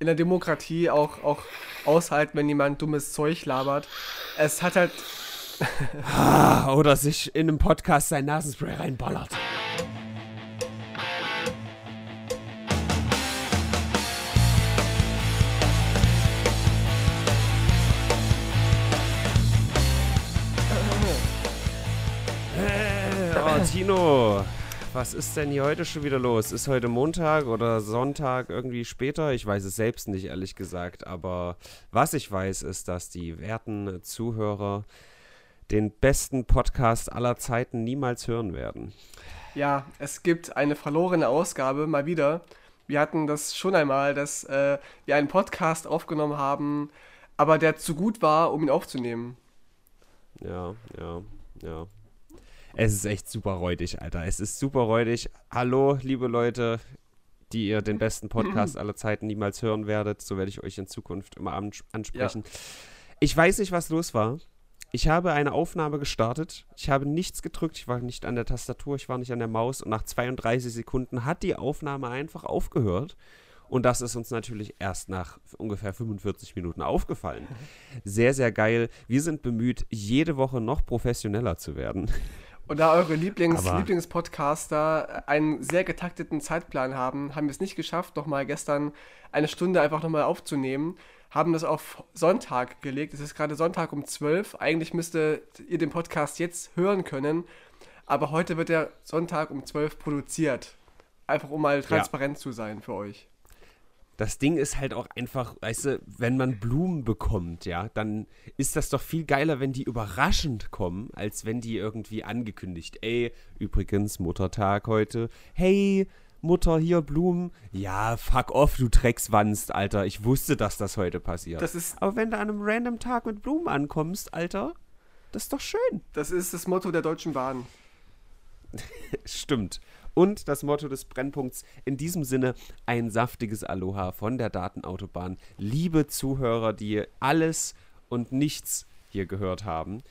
in der Demokratie auch, auch aushalten, wenn jemand dummes Zeug labert. Es hat halt. Oder sich in einem Podcast sein Nasenspray reinballert. Äh, oh, Tino, was ist denn hier heute schon wieder los? Ist heute Montag oder Sonntag irgendwie später? Ich weiß es selbst nicht, ehrlich gesagt. Aber was ich weiß, ist, dass die werten Zuhörer den besten Podcast aller Zeiten niemals hören werden. Ja, es gibt eine verlorene Ausgabe, mal wieder. Wir hatten das schon einmal, dass äh, wir einen Podcast aufgenommen haben, aber der zu gut war, um ihn aufzunehmen. Ja, ja, ja. Es ist echt super räudig, Alter. Es ist super räudig. Hallo, liebe Leute, die ihr den besten Podcast aller Zeiten niemals hören werdet. So werde ich euch in Zukunft immer ansprechen. Ja. Ich weiß nicht, was los war. Ich habe eine Aufnahme gestartet. Ich habe nichts gedrückt. Ich war nicht an der Tastatur, ich war nicht an der Maus. Und nach 32 Sekunden hat die Aufnahme einfach aufgehört. Und das ist uns natürlich erst nach ungefähr 45 Minuten aufgefallen. Sehr, sehr geil. Wir sind bemüht, jede Woche noch professioneller zu werden. Und da eure Lieblings Lieblingspodcaster einen sehr getakteten Zeitplan haben, haben wir es nicht geschafft, nochmal gestern eine Stunde einfach nochmal aufzunehmen. Haben das auf Sonntag gelegt. Es ist gerade Sonntag um 12. Eigentlich müsstet ihr den Podcast jetzt hören können. Aber heute wird der Sonntag um 12 produziert. Einfach um mal transparent ja. zu sein für euch das Ding ist halt auch einfach, weißt du, wenn man Blumen bekommt, ja, dann ist das doch viel geiler, wenn die überraschend kommen, als wenn die irgendwie angekündigt. Ey, übrigens, Muttertag heute. Hey, Mutter, hier Blumen. Ja, fuck off, du Dreckswanst, Alter. Ich wusste, dass das heute passiert. Das ist Aber wenn du an einem random Tag mit Blumen ankommst, Alter, das ist doch schön. Das ist das Motto der Deutschen Bahn. Stimmt und das Motto des Brennpunkts. In diesem Sinne ein saftiges Aloha von der Datenautobahn. Liebe Zuhörer, die alles und nichts hier gehört haben.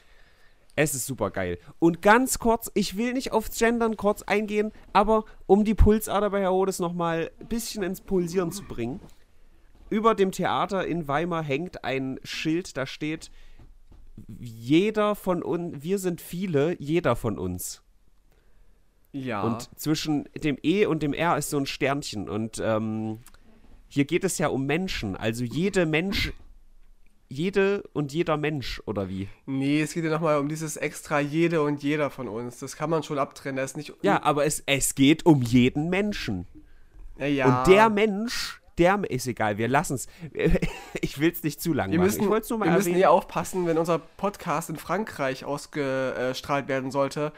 Es ist super geil. Und ganz kurz, ich will nicht aufs Gendern kurz eingehen, aber um die Pulsader bei Herodes nochmal ein bisschen ins Pulsieren zu bringen. Über dem Theater in Weimar hängt ein Schild, da steht, jeder von uns, wir sind viele, jeder von uns. Ja. Und zwischen dem E und dem R ist so ein Sternchen. Und ähm, hier geht es ja um Menschen. Also jede Mensch, jede und jeder Mensch, oder wie? Nee, es geht ja nochmal um dieses extra jede und jeder von uns. Das kann man schon abtrennen. Das ist nicht. Ja, aber es, es geht um jeden Menschen. Ja, ja. Und der Mensch, der ist egal, wir lassen es. Ich will es nicht zu lang wir machen. Müssen, ich nur mal wir erwähnen. müssen eh aufpassen, wenn unser Podcast in Frankreich ausgestrahlt werden sollte,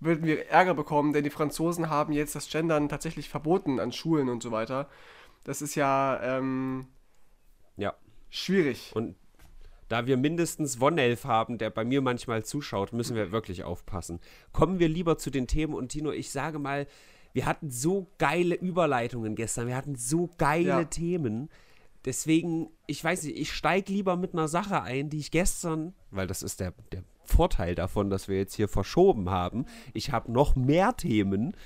würden wir Ärger bekommen, denn die Franzosen haben jetzt das Gendern tatsächlich verboten an Schulen und so weiter. Das ist ja, ähm, ja. schwierig. Und da wir mindestens Wonelf haben, der bei mir manchmal zuschaut, müssen wir wirklich aufpassen. Kommen wir lieber zu den Themen und Tino, ich sage mal, wir hatten so geile Überleitungen gestern, wir hatten so geile ja. Themen. Deswegen, ich weiß nicht, ich steige lieber mit einer Sache ein, die ich gestern, weil das ist der, der Vorteil davon, dass wir jetzt hier verschoben haben. Ich habe noch mehr Themen.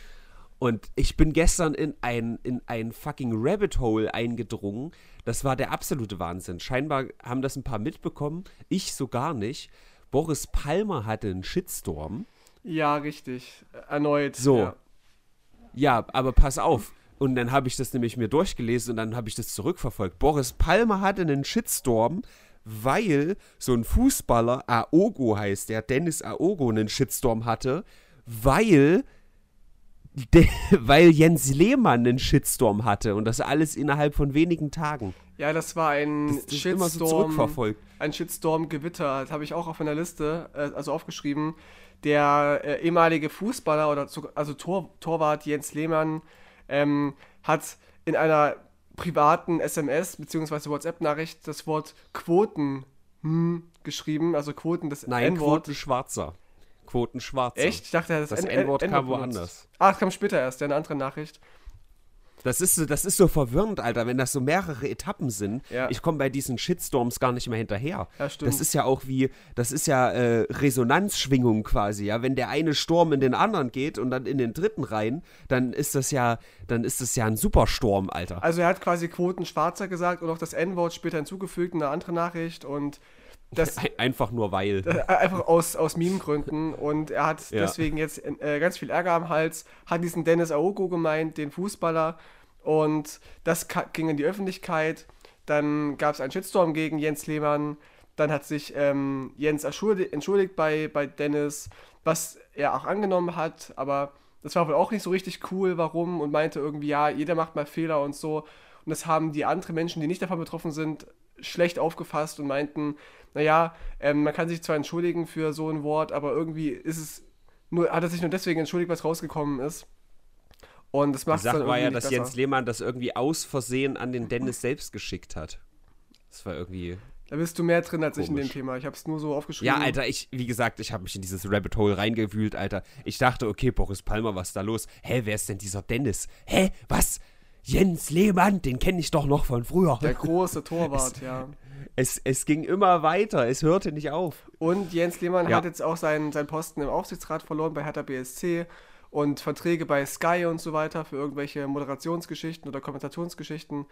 Und ich bin gestern in ein, in ein fucking Rabbit Hole eingedrungen. Das war der absolute Wahnsinn. Scheinbar haben das ein paar mitbekommen. Ich so gar nicht. Boris Palmer hatte einen Shitstorm. Ja, richtig. Erneut. So. Ja, ja aber pass auf. Und dann habe ich das nämlich mir durchgelesen und dann habe ich das zurückverfolgt. Boris Palmer hatte einen Shitstorm, weil so ein Fußballer, Aogo heißt der, Dennis Aogo, einen Shitstorm hatte, weil, de, weil Jens Lehmann einen Shitstorm hatte und das alles innerhalb von wenigen Tagen. Ja, das war ein das, das Shitstorm. Immer so zurückverfolgt. Ein Shitstorm-Gewitter, das habe ich auch auf meiner Liste, äh, also aufgeschrieben. Der äh, ehemalige Fußballer oder also Tor, Torwart Jens Lehmann ähm, hat in einer privaten SMS bzw. WhatsApp-Nachricht das Wort Quoten hm, geschrieben, also Quoten des Nein, Quoten Schwarzer. Quoten Schwarzer. Echt? Ich dachte, das, das N-Wort kam woanders. Ah, es kam später erst, ja, eine andere Nachricht. Das ist, so, das ist so verwirrend, Alter, wenn das so mehrere Etappen sind. Ja. Ich komme bei diesen Shitstorms gar nicht mehr hinterher. Ja, stimmt. Das ist ja auch wie, das ist ja äh, Resonanzschwingung quasi, ja. Wenn der eine Sturm in den anderen geht und dann in den dritten rein, dann ist das ja, dann ist das ja ein Supersturm, Alter. Also er hat quasi Quoten Schwarzer gesagt und auch das N-Wort später hinzugefügt, eine andere Nachricht und das, einfach nur weil. Einfach aus, aus Meme-Gründen. Und er hat ja. deswegen jetzt äh, ganz viel Ärger am Hals, hat diesen Dennis Aogo gemeint, den Fußballer. Und das ging in die Öffentlichkeit. Dann gab es einen Shitstorm gegen Jens Lehmann. Dann hat sich ähm, Jens entschuldigt bei, bei Dennis, was er auch angenommen hat. Aber das war wohl auch nicht so richtig cool, warum. Und meinte irgendwie, ja, jeder macht mal Fehler und so. Und das haben die anderen Menschen, die nicht davon betroffen sind, schlecht aufgefasst und meinten, naja, ähm, man kann sich zwar entschuldigen für so ein Wort, aber irgendwie ist es nur, hat er sich nur deswegen entschuldigt, was rausgekommen ist. Und das macht Die Sache war ja, dass besser. Jens Lehmann das irgendwie aus Versehen an den Dennis selbst geschickt hat. Das war irgendwie. Da bist du mehr drin als komisch. ich in dem Thema. Ich habe es nur so aufgeschrieben. Ja, Alter, ich, wie gesagt, ich habe mich in dieses Rabbit Hole reingewühlt, Alter. Ich dachte, okay, Boris Palmer, was ist da los? Hä, wer ist denn dieser Dennis? Hä, was? Jens Lehmann, den kenne ich doch noch von früher. Der große Torwart, ja es, es ging immer weiter, es hörte nicht auf. Und Jens Lehmann ja. hat jetzt auch seinen, seinen Posten im Aufsichtsrat verloren bei Hertha BSC und Verträge bei Sky und so weiter für irgendwelche Moderationsgeschichten oder Kommentationsgeschichten.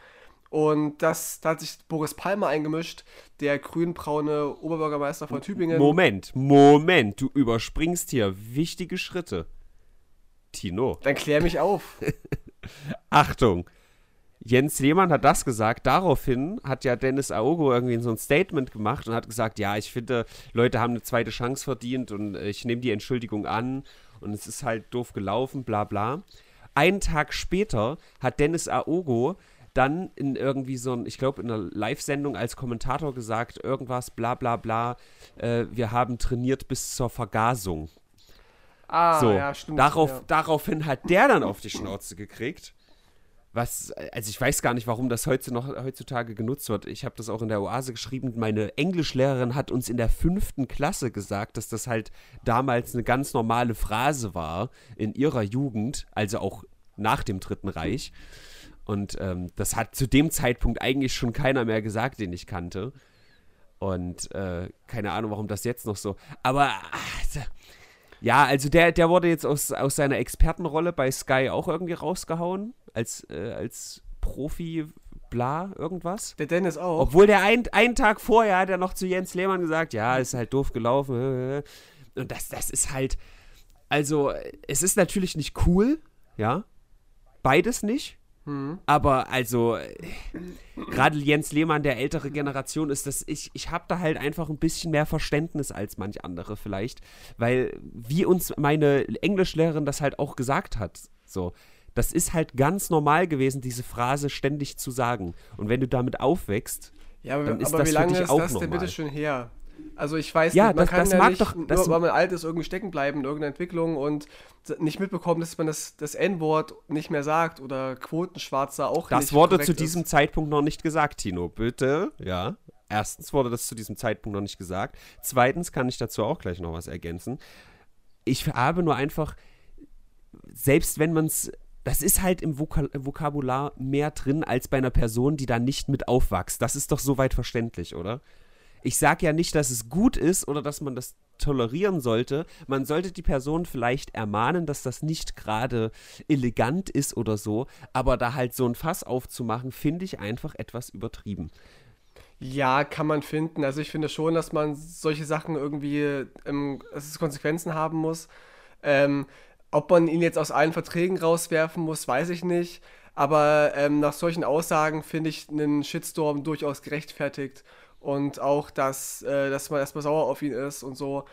Und das, da hat sich Boris Palmer eingemischt, der grünbraune Oberbürgermeister von Tübingen. Moment, Moment, du überspringst hier wichtige Schritte. Tino. Dann klär mich auf. Achtung, Jens Lehmann hat das gesagt. Daraufhin hat ja Dennis Aogo irgendwie so ein Statement gemacht und hat gesagt, ja, ich finde, Leute haben eine zweite Chance verdient und ich nehme die Entschuldigung an und es ist halt doof gelaufen, bla bla. Einen Tag später hat Dennis Aogo dann in irgendwie so ein, ich glaube, in einer Live-Sendung als Kommentator gesagt, irgendwas, bla bla bla, äh, wir haben trainiert bis zur Vergasung. Ah, so, ja, stimmt. Darauf, ja. Daraufhin hat der dann auf die Schnauze gekriegt was, also ich weiß gar nicht, warum das heute noch, heutzutage genutzt wird. Ich habe das auch in der Oase geschrieben. Meine Englischlehrerin hat uns in der fünften Klasse gesagt, dass das halt damals eine ganz normale Phrase war in ihrer Jugend, also auch nach dem Dritten Reich. Und ähm, das hat zu dem Zeitpunkt eigentlich schon keiner mehr gesagt, den ich kannte. Und äh, keine Ahnung, warum das jetzt noch so. Aber ach, ja, also der, der wurde jetzt aus, aus seiner Expertenrolle bei Sky auch irgendwie rausgehauen als, äh, als Profi, bla, irgendwas. Der Dennis auch. Obwohl der ein, einen Tag vorher hat er noch zu Jens Lehmann gesagt, ja, ist halt doof gelaufen. Und das, das ist halt, also, es ist natürlich nicht cool, ja. Beides nicht. Mhm. Aber also, gerade Jens Lehmann der ältere Generation ist das, ich, ich habe da halt einfach ein bisschen mehr Verständnis als manch andere vielleicht, weil wie uns meine Englischlehrerin das halt auch gesagt hat, so, das ist halt ganz normal gewesen, diese Phrase ständig zu sagen. Und wenn du damit aufwächst, ja, aber, dann ist aber das wie lange für dich ist auch das normal. denn bitte schon her? Also ich weiß ja, nicht, man das, kann das ja nicht, doch, nur weil man alt ist, irgendwie stecken bleiben in irgendeiner Entwicklung und nicht mitbekommen, dass man das, das N-Wort nicht mehr sagt oder Quotenschwarzer auch das nicht Das wurde zu diesem ist. Zeitpunkt noch nicht gesagt, Tino. Bitte, ja. Erstens wurde das zu diesem Zeitpunkt noch nicht gesagt. Zweitens kann ich dazu auch gleich noch was ergänzen. Ich habe nur einfach, selbst wenn man es das ist halt im Vokal Vokabular mehr drin als bei einer Person, die da nicht mit aufwächst. Das ist doch soweit verständlich, oder? Ich sage ja nicht, dass es gut ist oder dass man das tolerieren sollte. Man sollte die Person vielleicht ermahnen, dass das nicht gerade elegant ist oder so. Aber da halt so ein Fass aufzumachen, finde ich einfach etwas übertrieben. Ja, kann man finden. Also ich finde schon, dass man solche Sachen irgendwie, ähm, dass es Konsequenzen haben muss. Ähm, ob man ihn jetzt aus allen Verträgen rauswerfen muss, weiß ich nicht. Aber ähm, nach solchen Aussagen finde ich einen Shitstorm durchaus gerechtfertigt. Und auch, dass, äh, dass man erstmal sauer auf ihn ist und so.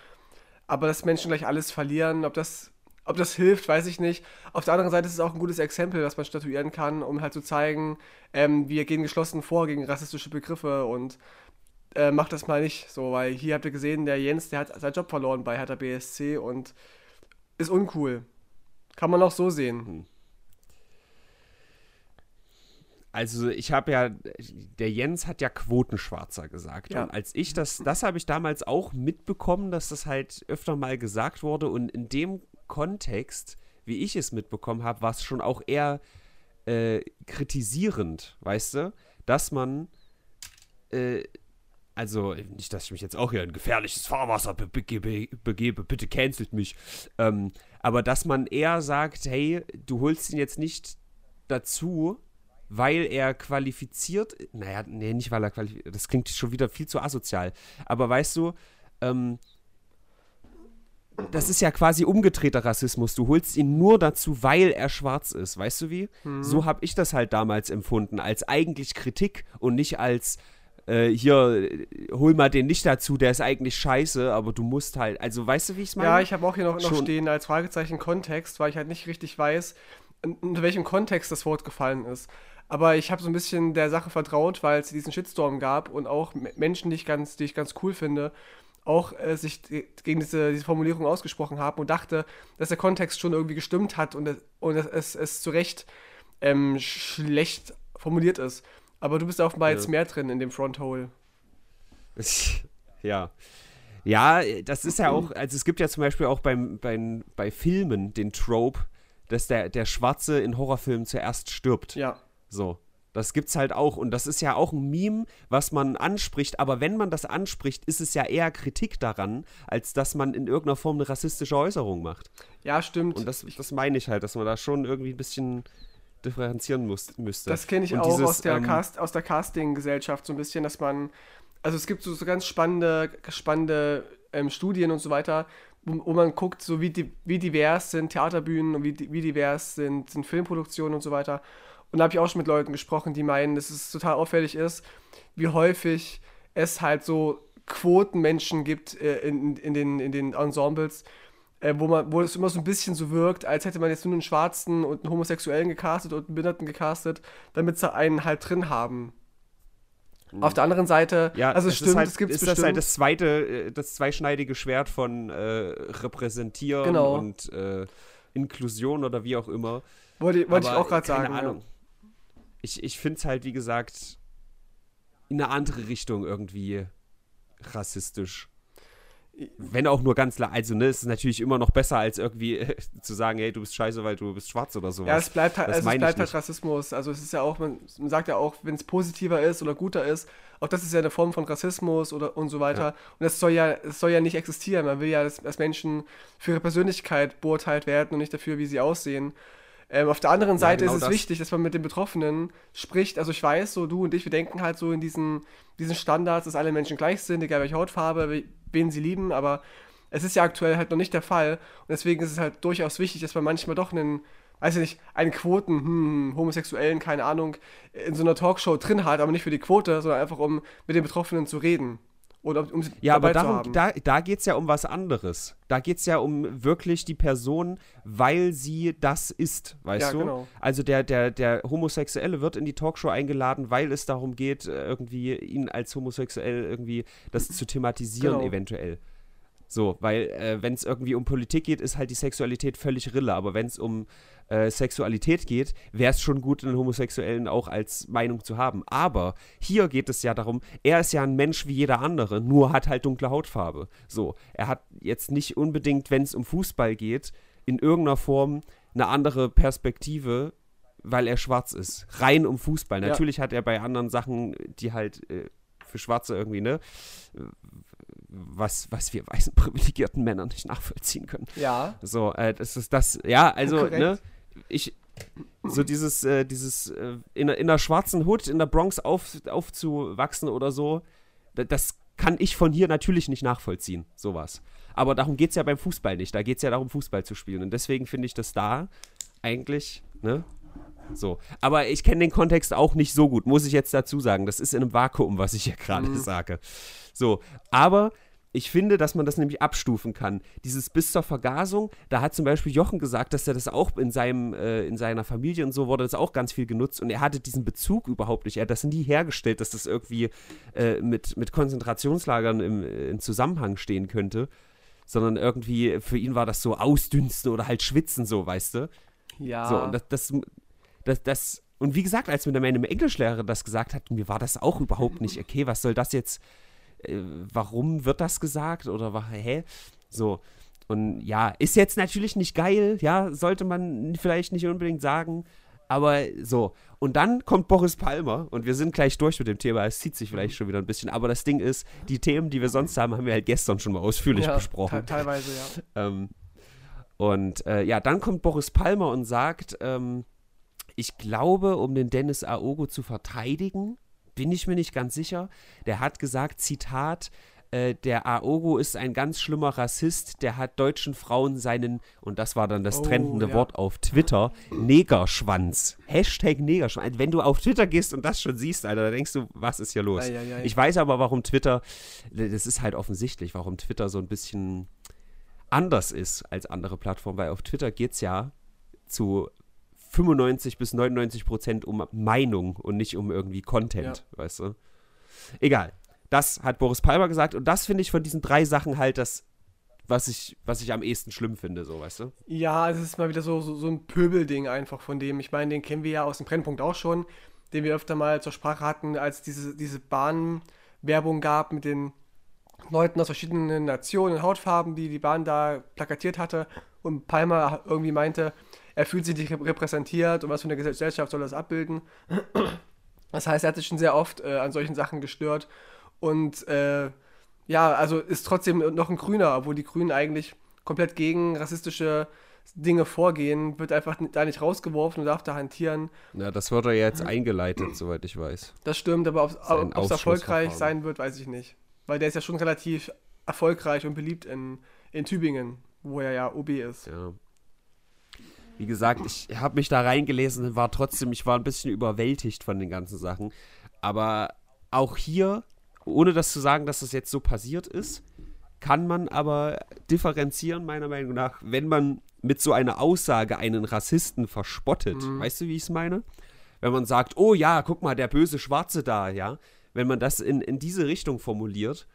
Aber dass Menschen gleich alles verlieren, ob das, ob das hilft, weiß ich nicht. Auf der anderen Seite ist es auch ein gutes Exempel, was man statuieren kann, um halt zu zeigen, ähm, wir gehen geschlossen vor gegen rassistische Begriffe und äh, macht das mal nicht so, weil hier habt ihr gesehen, der Jens, der hat seinen Job verloren bei Hertha BSC und ist uncool. Kann man auch so sehen. Hm. Also ich habe ja, der Jens hat ja Quotenschwarzer gesagt. Ja. Und als ich das, das habe ich damals auch mitbekommen, dass das halt öfter mal gesagt wurde. Und in dem Kontext, wie ich es mitbekommen habe, war es schon auch eher äh, kritisierend, weißt du, dass man äh, also nicht, dass ich mich jetzt auch hier in gefährliches Fahrwasser be begebe, begebe, bitte cancelt mich. Ähm, aber dass man eher sagt, hey, du holst ihn jetzt nicht dazu, weil er qualifiziert, naja, nee, nicht weil er qualifiziert, das klingt schon wieder viel zu asozial. Aber weißt du, ähm, das ist ja quasi umgedrehter Rassismus. Du holst ihn nur dazu, weil er schwarz ist. Weißt du wie? Hm. So habe ich das halt damals empfunden, als eigentlich Kritik und nicht als äh, hier, hol mal den nicht dazu, der ist eigentlich scheiße, aber du musst halt, also weißt du, wie ich es meine? Ja, ich habe auch hier noch, noch stehen als Fragezeichen Kontext, weil ich halt nicht richtig weiß, unter welchem Kontext das Wort gefallen ist. Aber ich habe so ein bisschen der Sache vertraut, weil es diesen Shitstorm gab und auch Menschen, die ich ganz, die ich ganz cool finde, auch äh, sich gegen diese, diese Formulierung ausgesprochen haben und dachte, dass der Kontext schon irgendwie gestimmt hat und, und es, es zu Recht ähm, schlecht formuliert ist. Aber du bist offenbar ja. jetzt mehr drin in dem Fronthole. Ja. Ja, das ist ja auch, also es gibt ja zum Beispiel auch beim, beim, bei Filmen den Trope, dass der, der Schwarze in Horrorfilmen zuerst stirbt. Ja. So. Das gibt's halt auch. Und das ist ja auch ein Meme, was man anspricht. Aber wenn man das anspricht, ist es ja eher Kritik daran, als dass man in irgendeiner Form eine rassistische Äußerung macht. Ja, stimmt. Und das, das meine ich halt, dass man da schon irgendwie ein bisschen differenzieren muss, müsste. Das kenne ich und auch dieses, aus, der ähm, Cast, aus der Casting-Gesellschaft so ein bisschen, dass man, also es gibt so, so ganz spannende, spannende ähm, Studien und so weiter, wo, wo, man guckt, so wie, wie divers sind Theaterbühnen und wie, wie divers sind, sind Filmproduktionen und so weiter. Und da habe ich auch schon mit Leuten gesprochen, die meinen, dass es total auffällig ist, wie häufig es halt so Quotenmenschen gibt äh, in, in, den, in den Ensembles, äh, wo, man, wo es immer so ein bisschen so wirkt, als hätte man jetzt nur einen Schwarzen und einen Homosexuellen gecastet und einen Behinderten gecastet, damit sie einen halt drin haben. Mhm. Auf der anderen Seite, ja, also es stimmt, halt, es gibt ist bestimmt. das halt das zweite, äh, das zweischneidige Schwert von äh, Repräsentieren genau. und äh, Inklusion oder wie auch immer. Wollte, wollte ich auch gerade sagen. Keine Ahnung. Ja. Ich, ich finde es halt, wie gesagt, in eine andere Richtung irgendwie rassistisch. Wenn auch nur ganz, also ne, es ist natürlich immer noch besser, als irgendwie äh, zu sagen, hey, du bist scheiße, weil du bist schwarz oder sowas. Ja, es bleibt halt, also es bleibt halt Rassismus. Also es ist ja auch, man, man sagt ja auch, wenn es positiver ist oder guter ist, auch das ist ja eine Form von Rassismus oder und so weiter. Ja. Und das soll ja, es soll ja nicht existieren. Man will ja, dass, dass Menschen für ihre Persönlichkeit beurteilt werden und nicht dafür, wie sie aussehen. Ähm, auf der anderen Seite ja, genau ist es das. wichtig, dass man mit den Betroffenen spricht. Also ich weiß, so du und ich, wir denken halt so in diesen, diesen Standards, dass alle Menschen gleich sind, egal welche Hautfarbe, wen sie lieben, aber es ist ja aktuell halt noch nicht der Fall. Und deswegen ist es halt durchaus wichtig, dass man manchmal doch einen, weiß ich nicht, einen Quoten, hm, Homosexuellen, keine Ahnung, in so einer Talkshow drin hat, aber nicht für die Quote, sondern einfach um mit den Betroffenen zu reden. Oder um ja, aber darum, da, da geht es ja um was anderes. Da geht es ja um wirklich die Person, weil sie das ist, weißt ja, du? Genau. Also der, der, der Homosexuelle wird in die Talkshow eingeladen, weil es darum geht, äh, irgendwie ihn als homosexuell irgendwie das zu thematisieren, genau. eventuell. So, weil äh, wenn es irgendwie um Politik geht, ist halt die Sexualität völlig Rille. Aber wenn es um äh, Sexualität geht, wäre es schon gut, einen Homosexuellen auch als Meinung zu haben. Aber hier geht es ja darum, er ist ja ein Mensch wie jeder andere, nur hat halt dunkle Hautfarbe. So, er hat jetzt nicht unbedingt, wenn es um Fußball geht, in irgendeiner Form eine andere Perspektive, weil er schwarz ist. Rein um Fußball. Ja. Natürlich hat er bei anderen Sachen, die halt äh, für Schwarze irgendwie, ne? Was, was wir weißen privilegierten Männern nicht nachvollziehen können. Ja. So, äh, das ist das, ja, also, Korrekt. ne, ich, so dieses, äh, dieses äh, in, in einer schwarzen Hut in der Bronx auf, aufzuwachsen oder so, das kann ich von hier natürlich nicht nachvollziehen, sowas. Aber darum geht es ja beim Fußball nicht. Da geht es ja darum, Fußball zu spielen. Und deswegen finde ich das da eigentlich, ne? So. Aber ich kenne den Kontext auch nicht so gut, muss ich jetzt dazu sagen. Das ist in einem Vakuum, was ich hier gerade mhm. sage. So. Aber ich finde, dass man das nämlich abstufen kann. Dieses bis zur Vergasung, da hat zum Beispiel Jochen gesagt, dass er das auch in, seinem, äh, in seiner Familie und so wurde das auch ganz viel genutzt und er hatte diesen Bezug überhaupt nicht. Er hat das nie hergestellt, dass das irgendwie äh, mit, mit Konzentrationslagern im, äh, im Zusammenhang stehen könnte, sondern irgendwie für ihn war das so ausdünsten oder halt schwitzen, so, weißt du? Ja. So, und das, das, das, das und wie gesagt, als mir meine Englischlehrerin das gesagt hat, mir war das auch überhaupt nicht okay, was soll das jetzt äh, warum wird das gesagt oder hä? So. Und ja, ist jetzt natürlich nicht geil, ja, sollte man vielleicht nicht unbedingt sagen, Aber so. Und dann kommt Boris Palmer und wir sind gleich durch mit dem Thema. Es zieht sich vielleicht schon wieder ein bisschen. Aber das Ding ist, die Themen, die wir sonst haben, haben wir halt gestern schon mal ausführlich ja, besprochen. Teilweise, ja. Ähm, und äh, ja, dann kommt Boris Palmer und sagt, ähm, ich glaube, um den Dennis Aogo zu verteidigen, bin ich mir nicht ganz sicher. Der hat gesagt, Zitat, äh, der Aogo ist ein ganz schlimmer Rassist, der hat deutschen Frauen seinen, und das war dann das oh, trendende ja. Wort auf Twitter, Negerschwanz. Hashtag Negerschwanz. Wenn du auf Twitter gehst und das schon siehst, Alter, da denkst du, was ist hier los? Ei, ei. Ich weiß aber, warum Twitter, das ist halt offensichtlich, warum Twitter so ein bisschen anders ist als andere Plattformen, weil auf Twitter geht es ja zu 95 bis 99 Prozent um Meinung und nicht um irgendwie Content, ja. weißt du? Egal. Das hat Boris Palmer gesagt und das finde ich von diesen drei Sachen halt das, was ich, was ich am ehesten schlimm finde, so, weißt du? Ja, es ist mal wieder so, so, so ein Pöbelding einfach von dem. Ich meine, den kennen wir ja aus dem Brennpunkt auch schon, den wir öfter mal zur Sprache hatten, als diese, diese Bahnwerbung gab mit den Leuten aus verschiedenen Nationen, Hautfarben, die die Bahn da plakatiert hatte und Palmer irgendwie meinte, er fühlt sich nicht repräsentiert und was für eine Gesellschaft soll das abbilden. Das heißt, er hat sich schon sehr oft äh, an solchen Sachen gestört und äh, ja, also ist trotzdem noch ein Grüner, obwohl die Grünen eigentlich komplett gegen rassistische Dinge vorgehen, wird einfach da nicht rausgeworfen und darf da hantieren. Ja, das wird er jetzt eingeleitet, soweit ich weiß. Das stimmt, aber ob es erfolgreich sein wird, weiß ich nicht. Weil der ist ja schon relativ erfolgreich und beliebt in, in Tübingen, wo er ja OB ist. Ja wie gesagt, ich habe mich da reingelesen und war trotzdem, ich war ein bisschen überwältigt von den ganzen Sachen. Aber auch hier, ohne das zu sagen, dass das jetzt so passiert ist, kann man aber differenzieren, meiner Meinung nach, wenn man mit so einer Aussage einen Rassisten verspottet. Mhm. Weißt du, wie ich es meine? Wenn man sagt, oh ja, guck mal, der böse Schwarze da, ja. Wenn man das in, in diese Richtung formuliert,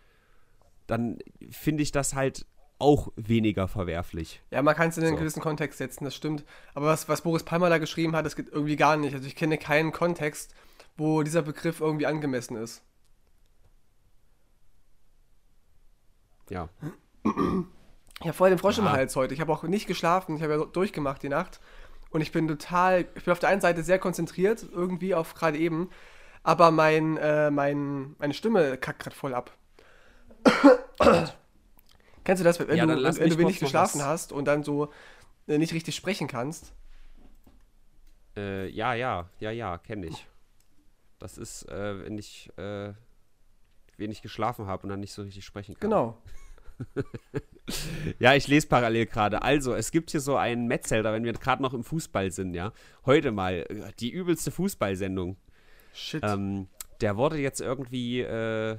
dann finde ich das halt auch weniger verwerflich. Ja, man kann es in einen so. gewissen Kontext setzen, das stimmt. Aber was, was Boris Palmer da geschrieben hat, das geht irgendwie gar nicht. Also ich kenne keinen Kontext, wo dieser Begriff irgendwie angemessen ist. Ja. Ich habe voll den Frosch ja. im Hals heute. Ich habe auch nicht geschlafen. Ich habe ja durchgemacht die Nacht. Und ich bin total, ich bin auf der einen Seite sehr konzentriert, irgendwie auf gerade eben. Aber mein, äh, mein, meine Stimme kackt gerade voll ab. Kennst du das, wenn, ja, du, wenn du wenig geschlafen was. hast und dann so äh, nicht richtig sprechen kannst? Äh, ja, ja, ja, ja, kenne ich. Das ist, äh, wenn ich äh, wenig geschlafen habe und dann nicht so richtig sprechen kann. Genau. ja, ich lese parallel gerade. Also, es gibt hier so einen Metzelder, wenn wir gerade noch im Fußball sind, ja. Heute mal äh, die übelste Fußballsendung. Shit. Ähm, der wurde jetzt irgendwie äh,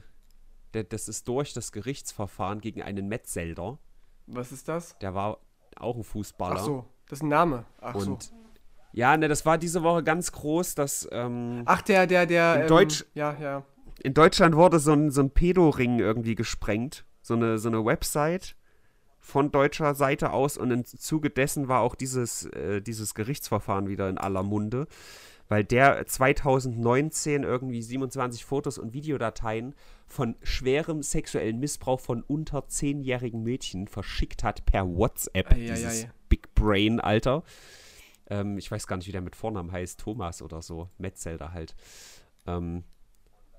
der, das ist durch das Gerichtsverfahren gegen einen Metzelder. Was ist das? Der war auch ein Fußballer. Ach so, das ist ein Name. Ach und, so. Ja, ne, das war diese Woche ganz groß, dass. Ähm, Ach, der, der, der. In, ähm, Deutsch, ja, ja. in Deutschland wurde so ein, so ein Pedo-Ring irgendwie gesprengt. So eine, so eine Website von deutscher Seite aus und im Zuge dessen war auch dieses, äh, dieses Gerichtsverfahren wieder in aller Munde weil der 2019 irgendwie 27 Fotos und Videodateien von schwerem sexuellen Missbrauch von unter 10-jährigen Mädchen verschickt hat per WhatsApp. Ei, dieses ei, ei. Big Brain, Alter. Ähm, ich weiß gar nicht, wie der mit Vornamen heißt. Thomas oder so. Metzelder halt. Ähm,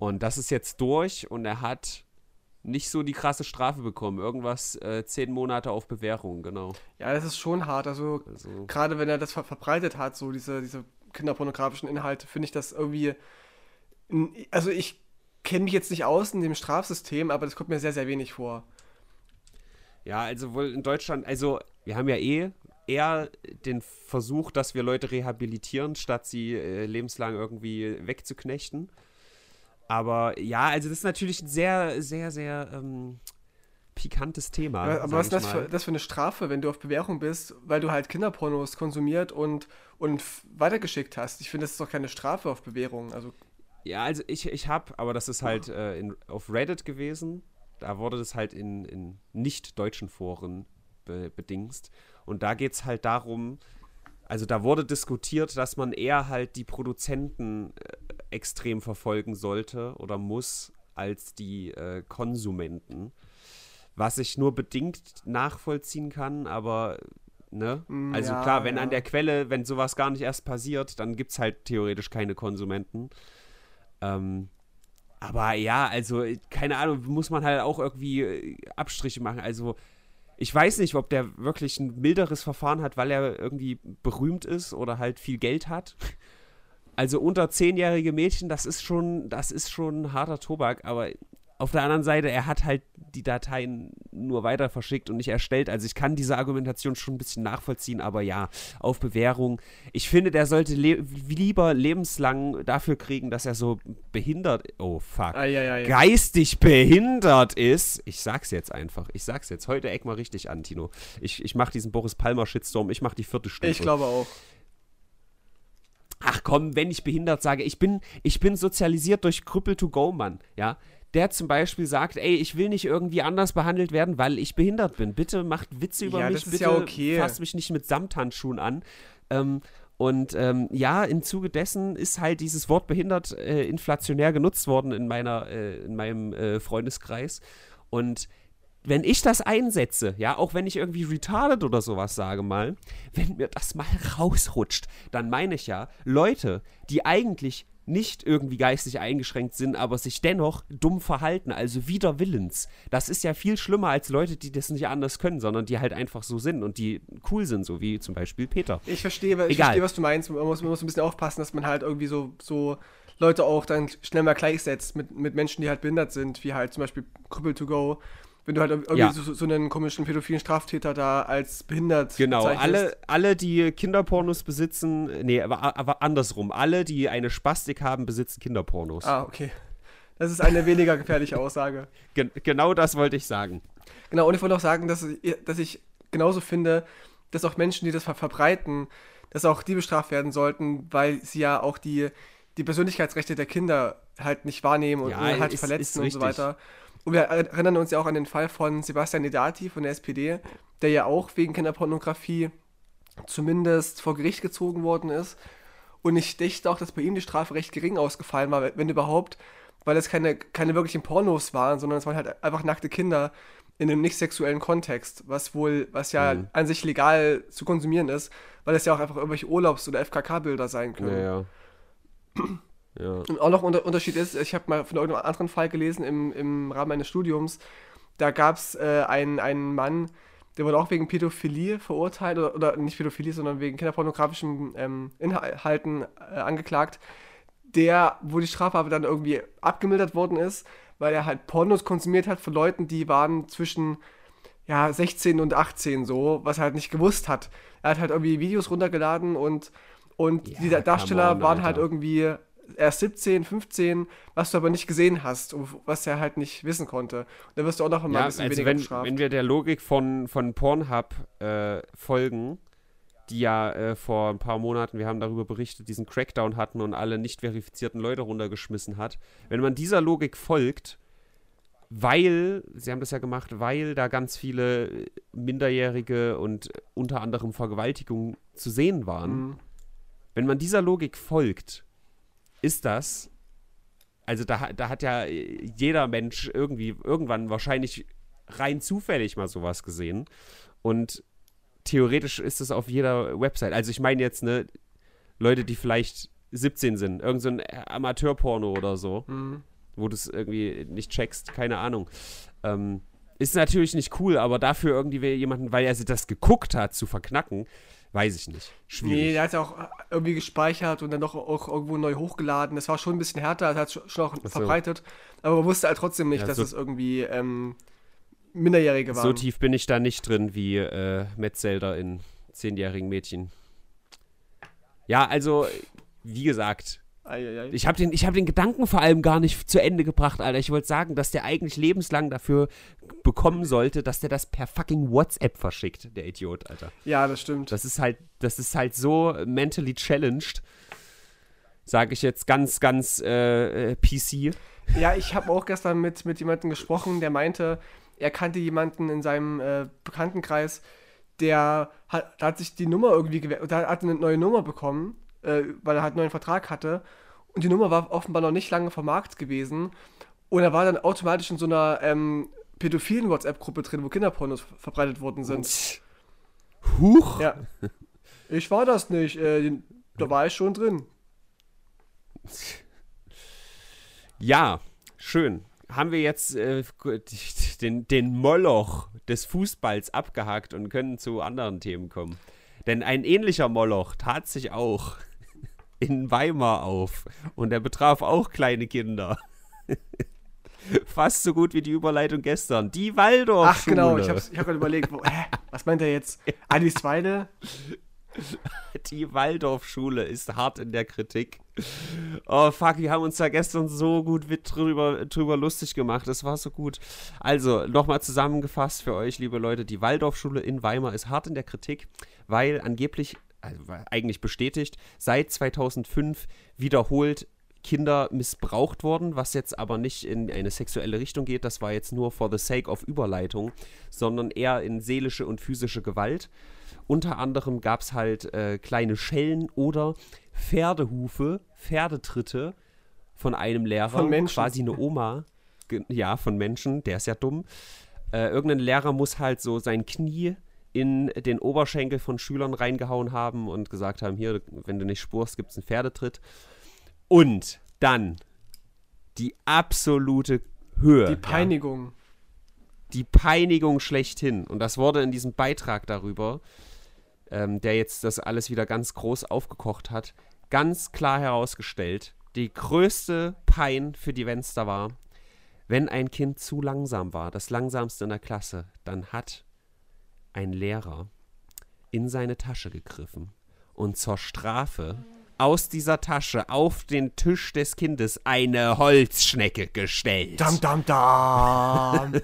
und das ist jetzt durch und er hat nicht so die krasse Strafe bekommen. Irgendwas äh, zehn Monate auf Bewährung, genau. Ja, das ist schon hart. Also, also gerade wenn er das ver verbreitet hat, so diese, diese kinderpornografischen Inhalte, finde ich das irgendwie. Also ich kenne mich jetzt nicht aus in dem Strafsystem, aber das kommt mir sehr, sehr wenig vor. Ja, also wohl in Deutschland, also wir haben ja eh eher den Versuch, dass wir Leute rehabilitieren, statt sie äh, lebenslang irgendwie wegzuknechten. Aber ja, also das ist natürlich ein sehr, sehr, sehr ähm, pikantes Thema. Aber, aber was ist das für, das für eine Strafe, wenn du auf Bewährung bist, weil du halt Kinderpornos konsumiert und, und weitergeschickt hast? Ich finde, das ist doch keine Strafe auf Bewährung. Also ja, also ich, ich habe, aber das ist halt äh, in, auf Reddit gewesen. Da wurde das halt in, in nicht-deutschen Foren be bedingst. Und da geht es halt darum, also da wurde diskutiert, dass man eher halt die Produzenten äh, extrem verfolgen sollte oder muss als die äh, Konsumenten was ich nur bedingt nachvollziehen kann, aber ne? Mm, also ja, klar, wenn ja. an der Quelle, wenn sowas gar nicht erst passiert, dann gibt es halt theoretisch keine Konsumenten. Ähm, aber ja, also, keine Ahnung, muss man halt auch irgendwie äh, Abstriche machen. Also, ich weiß nicht, ob der wirklich ein milderes Verfahren hat, weil er irgendwie berühmt ist oder halt viel Geld hat. Also unter zehnjährige Mädchen, das ist schon, das ist schon harter Tobak, aber auf der anderen Seite, er hat halt die Dateien nur weiter verschickt und nicht erstellt. Also ich kann diese Argumentation schon ein bisschen nachvollziehen, aber ja, auf Bewährung. Ich finde, der sollte le lieber lebenslang dafür kriegen, dass er so behindert, oh fuck, ah, ja, ja, ja. geistig behindert ist. Ich sag's jetzt einfach. Ich sag's jetzt. Heute eck mal richtig an, Tino. Ich, ich mach diesen Boris Palmer Shitstorm. Ich mach die vierte Stunde. Ich glaube auch ach komm, wenn ich behindert sage, ich bin, ich bin sozialisiert durch Krüppel to go, Mann, ja der zum Beispiel sagt, ey, ich will nicht irgendwie anders behandelt werden, weil ich behindert bin. Bitte macht Witze über ja, mich, bitte ja okay. fasst mich nicht mit Samthandschuhen an. Ähm, und ähm, ja, im Zuge dessen ist halt dieses Wort behindert äh, inflationär genutzt worden in meiner, äh, in meinem äh, Freundeskreis. Und wenn ich das einsetze, ja, auch wenn ich irgendwie retarded oder sowas sage mal, wenn mir das mal rausrutscht, dann meine ich ja, Leute, die eigentlich nicht irgendwie geistig eingeschränkt sind, aber sich dennoch dumm verhalten, also wider Willens. Das ist ja viel schlimmer als Leute, die das nicht anders können, sondern die halt einfach so sind und die cool sind, so wie zum Beispiel Peter. Ich verstehe, ich verstehe was du meinst. Man muss, man muss ein bisschen aufpassen, dass man halt irgendwie so, so Leute auch dann schnell mal gleichsetzt mit, mit Menschen, die halt behindert sind, wie halt zum Beispiel Cripple to Go wenn du halt irgendwie ja. so, so, einen komischen pädophilen Straftäter da als behindert Genau, alle, alle, die Kinderpornos besitzen, nee, aber, aber andersrum, alle, die eine Spastik haben, besitzen Kinderpornos. Ah, okay. Das ist eine weniger gefährliche Aussage. Gen genau das wollte ich sagen. Genau, und ich wollte auch sagen, dass, dass ich genauso finde, dass auch Menschen, die das ver verbreiten, dass auch die bestraft werden sollten, weil sie ja auch die, die Persönlichkeitsrechte der Kinder halt nicht wahrnehmen und, ja, halt ist, verletzen ist und so weiter. Und wir erinnern uns ja auch an den Fall von Sebastian Edati von der SPD, der ja auch wegen Kinderpornografie zumindest vor Gericht gezogen worden ist. Und ich dachte auch, dass bei ihm die Strafe recht gering ausgefallen war, wenn überhaupt, weil es keine, keine wirklichen Pornos waren, sondern es waren halt einfach nackte Kinder in einem nicht sexuellen Kontext, was wohl, was ja mhm. an sich legal zu konsumieren ist, weil es ja auch einfach irgendwelche Urlaubs- oder FKK-Bilder sein können. Ja, ja. Ja. Und auch noch ein Unter Unterschied ist, ich habe mal von irgendeinem anderen Fall gelesen im, im Rahmen meines Studiums, da gab es äh, einen, einen Mann, der wurde auch wegen Pädophilie verurteilt, oder, oder nicht Pädophilie, sondern wegen kinderpornografischen ähm, Inhalten äh, angeklagt, der, wo die Strafe aber dann irgendwie abgemildert worden ist, weil er halt Pornos konsumiert hat von Leuten, die waren zwischen ja, 16 und 18 so, was er halt nicht gewusst hat. Er hat halt irgendwie Videos runtergeladen und, und ja, die Darsteller on, waren halt irgendwie erst 17, 15, was du aber nicht gesehen hast, was er halt nicht wissen konnte. Und da wirst du auch noch mal ja, ein bisschen also weniger wenn, bestraft. Wenn wir der Logik von, von Pornhub äh, folgen, die ja äh, vor ein paar Monaten, wir haben darüber berichtet, diesen Crackdown hatten und alle nicht verifizierten Leute runtergeschmissen hat. Wenn man dieser Logik folgt, weil, sie haben das ja gemacht, weil da ganz viele Minderjährige und unter anderem Vergewaltigungen zu sehen waren. Mhm. Wenn man dieser Logik folgt, ist das, also da, da hat ja jeder Mensch irgendwie irgendwann wahrscheinlich rein zufällig mal sowas gesehen. Und theoretisch ist es auf jeder Website. Also ich meine jetzt, ne, Leute, die vielleicht 17 sind, irgend so ein Amateurporno oder so, mhm. wo du es irgendwie nicht checkst, keine Ahnung. Ähm, ist natürlich nicht cool, aber dafür irgendwie jemanden, weil er das geguckt hat, zu verknacken, Weiß ich nicht. Schwierig. Nee, der hat ja auch irgendwie gespeichert und dann doch auch irgendwo neu hochgeladen. Das war schon ein bisschen härter, das hat schon auch so. verbreitet. Aber man wusste halt trotzdem nicht, ja, dass so es irgendwie ähm, Minderjährige waren. So tief bin ich da nicht drin wie äh, Metzelder in zehnjährigen Mädchen. Ja, also, wie gesagt, Eieiei. Ich habe den, hab den Gedanken vor allem gar nicht zu Ende gebracht, Alter. Ich wollte sagen, dass der eigentlich lebenslang dafür bekommen sollte, dass der das per fucking WhatsApp verschickt, der Idiot, Alter. Ja, das stimmt. Das ist halt, das ist halt so mentally challenged, sage ich jetzt ganz, ganz äh, äh PC. Ja, ich habe auch gestern mit, mit jemandem gesprochen, der meinte, er kannte jemanden in seinem äh, Bekanntenkreis, der hat, hat sich die Nummer irgendwie gewählt, hat eine neue Nummer bekommen äh, weil er halt einen neuen Vertrag hatte. Und die Nummer war offenbar noch nicht lange vom Markt gewesen. Und er war dann automatisch in so einer ähm, pädophilen WhatsApp-Gruppe drin, wo Kinderpornos verbreitet worden sind. Huch! Ja. Ich war das nicht. Äh, da war ich schon drin. Ja, schön. Haben wir jetzt äh, den, den Moloch des Fußballs abgehakt und können zu anderen Themen kommen. Denn ein ähnlicher Moloch tat sich auch in Weimar auf und er betraf auch kleine Kinder. Fast so gut wie die Überleitung gestern. Die Waldorf. Ach genau, ich habe ich hab gerade überlegt, wo, hä, was meint er jetzt? Alice Weide? Die Waldorfschule ist hart in der Kritik. Oh fuck, wir haben uns da gestern so gut drüber, drüber lustig gemacht. Das war so gut. Also, nochmal zusammengefasst für euch, liebe Leute: Die Waldorfschule in Weimar ist hart in der Kritik, weil angeblich, also eigentlich bestätigt, seit 2005 wiederholt Kinder missbraucht wurden, was jetzt aber nicht in eine sexuelle Richtung geht. Das war jetzt nur for the sake of Überleitung, sondern eher in seelische und physische Gewalt. Unter anderem gab es halt äh, kleine Schellen oder Pferdehufe, Pferdetritte von einem Lehrer, von Menschen. quasi eine Oma. Ja, von Menschen, der ist ja dumm. Äh, irgendein Lehrer muss halt so sein Knie in den Oberschenkel von Schülern reingehauen haben und gesagt haben: Hier, wenn du nicht spurst, gibt es einen Pferdetritt. Und dann die absolute Höhe. Die Peinigung. Ja. Die Peinigung schlechthin. Und das wurde in diesem Beitrag darüber ähm, der jetzt das alles wieder ganz groß aufgekocht hat, ganz klar herausgestellt, die größte Pein für die Wenster war, wenn ein Kind zu langsam war, das langsamste in der Klasse, dann hat ein Lehrer in seine Tasche gegriffen und zur Strafe aus dieser Tasche auf den Tisch des Kindes eine Holzschnecke gestellt. Dam, dam, dam.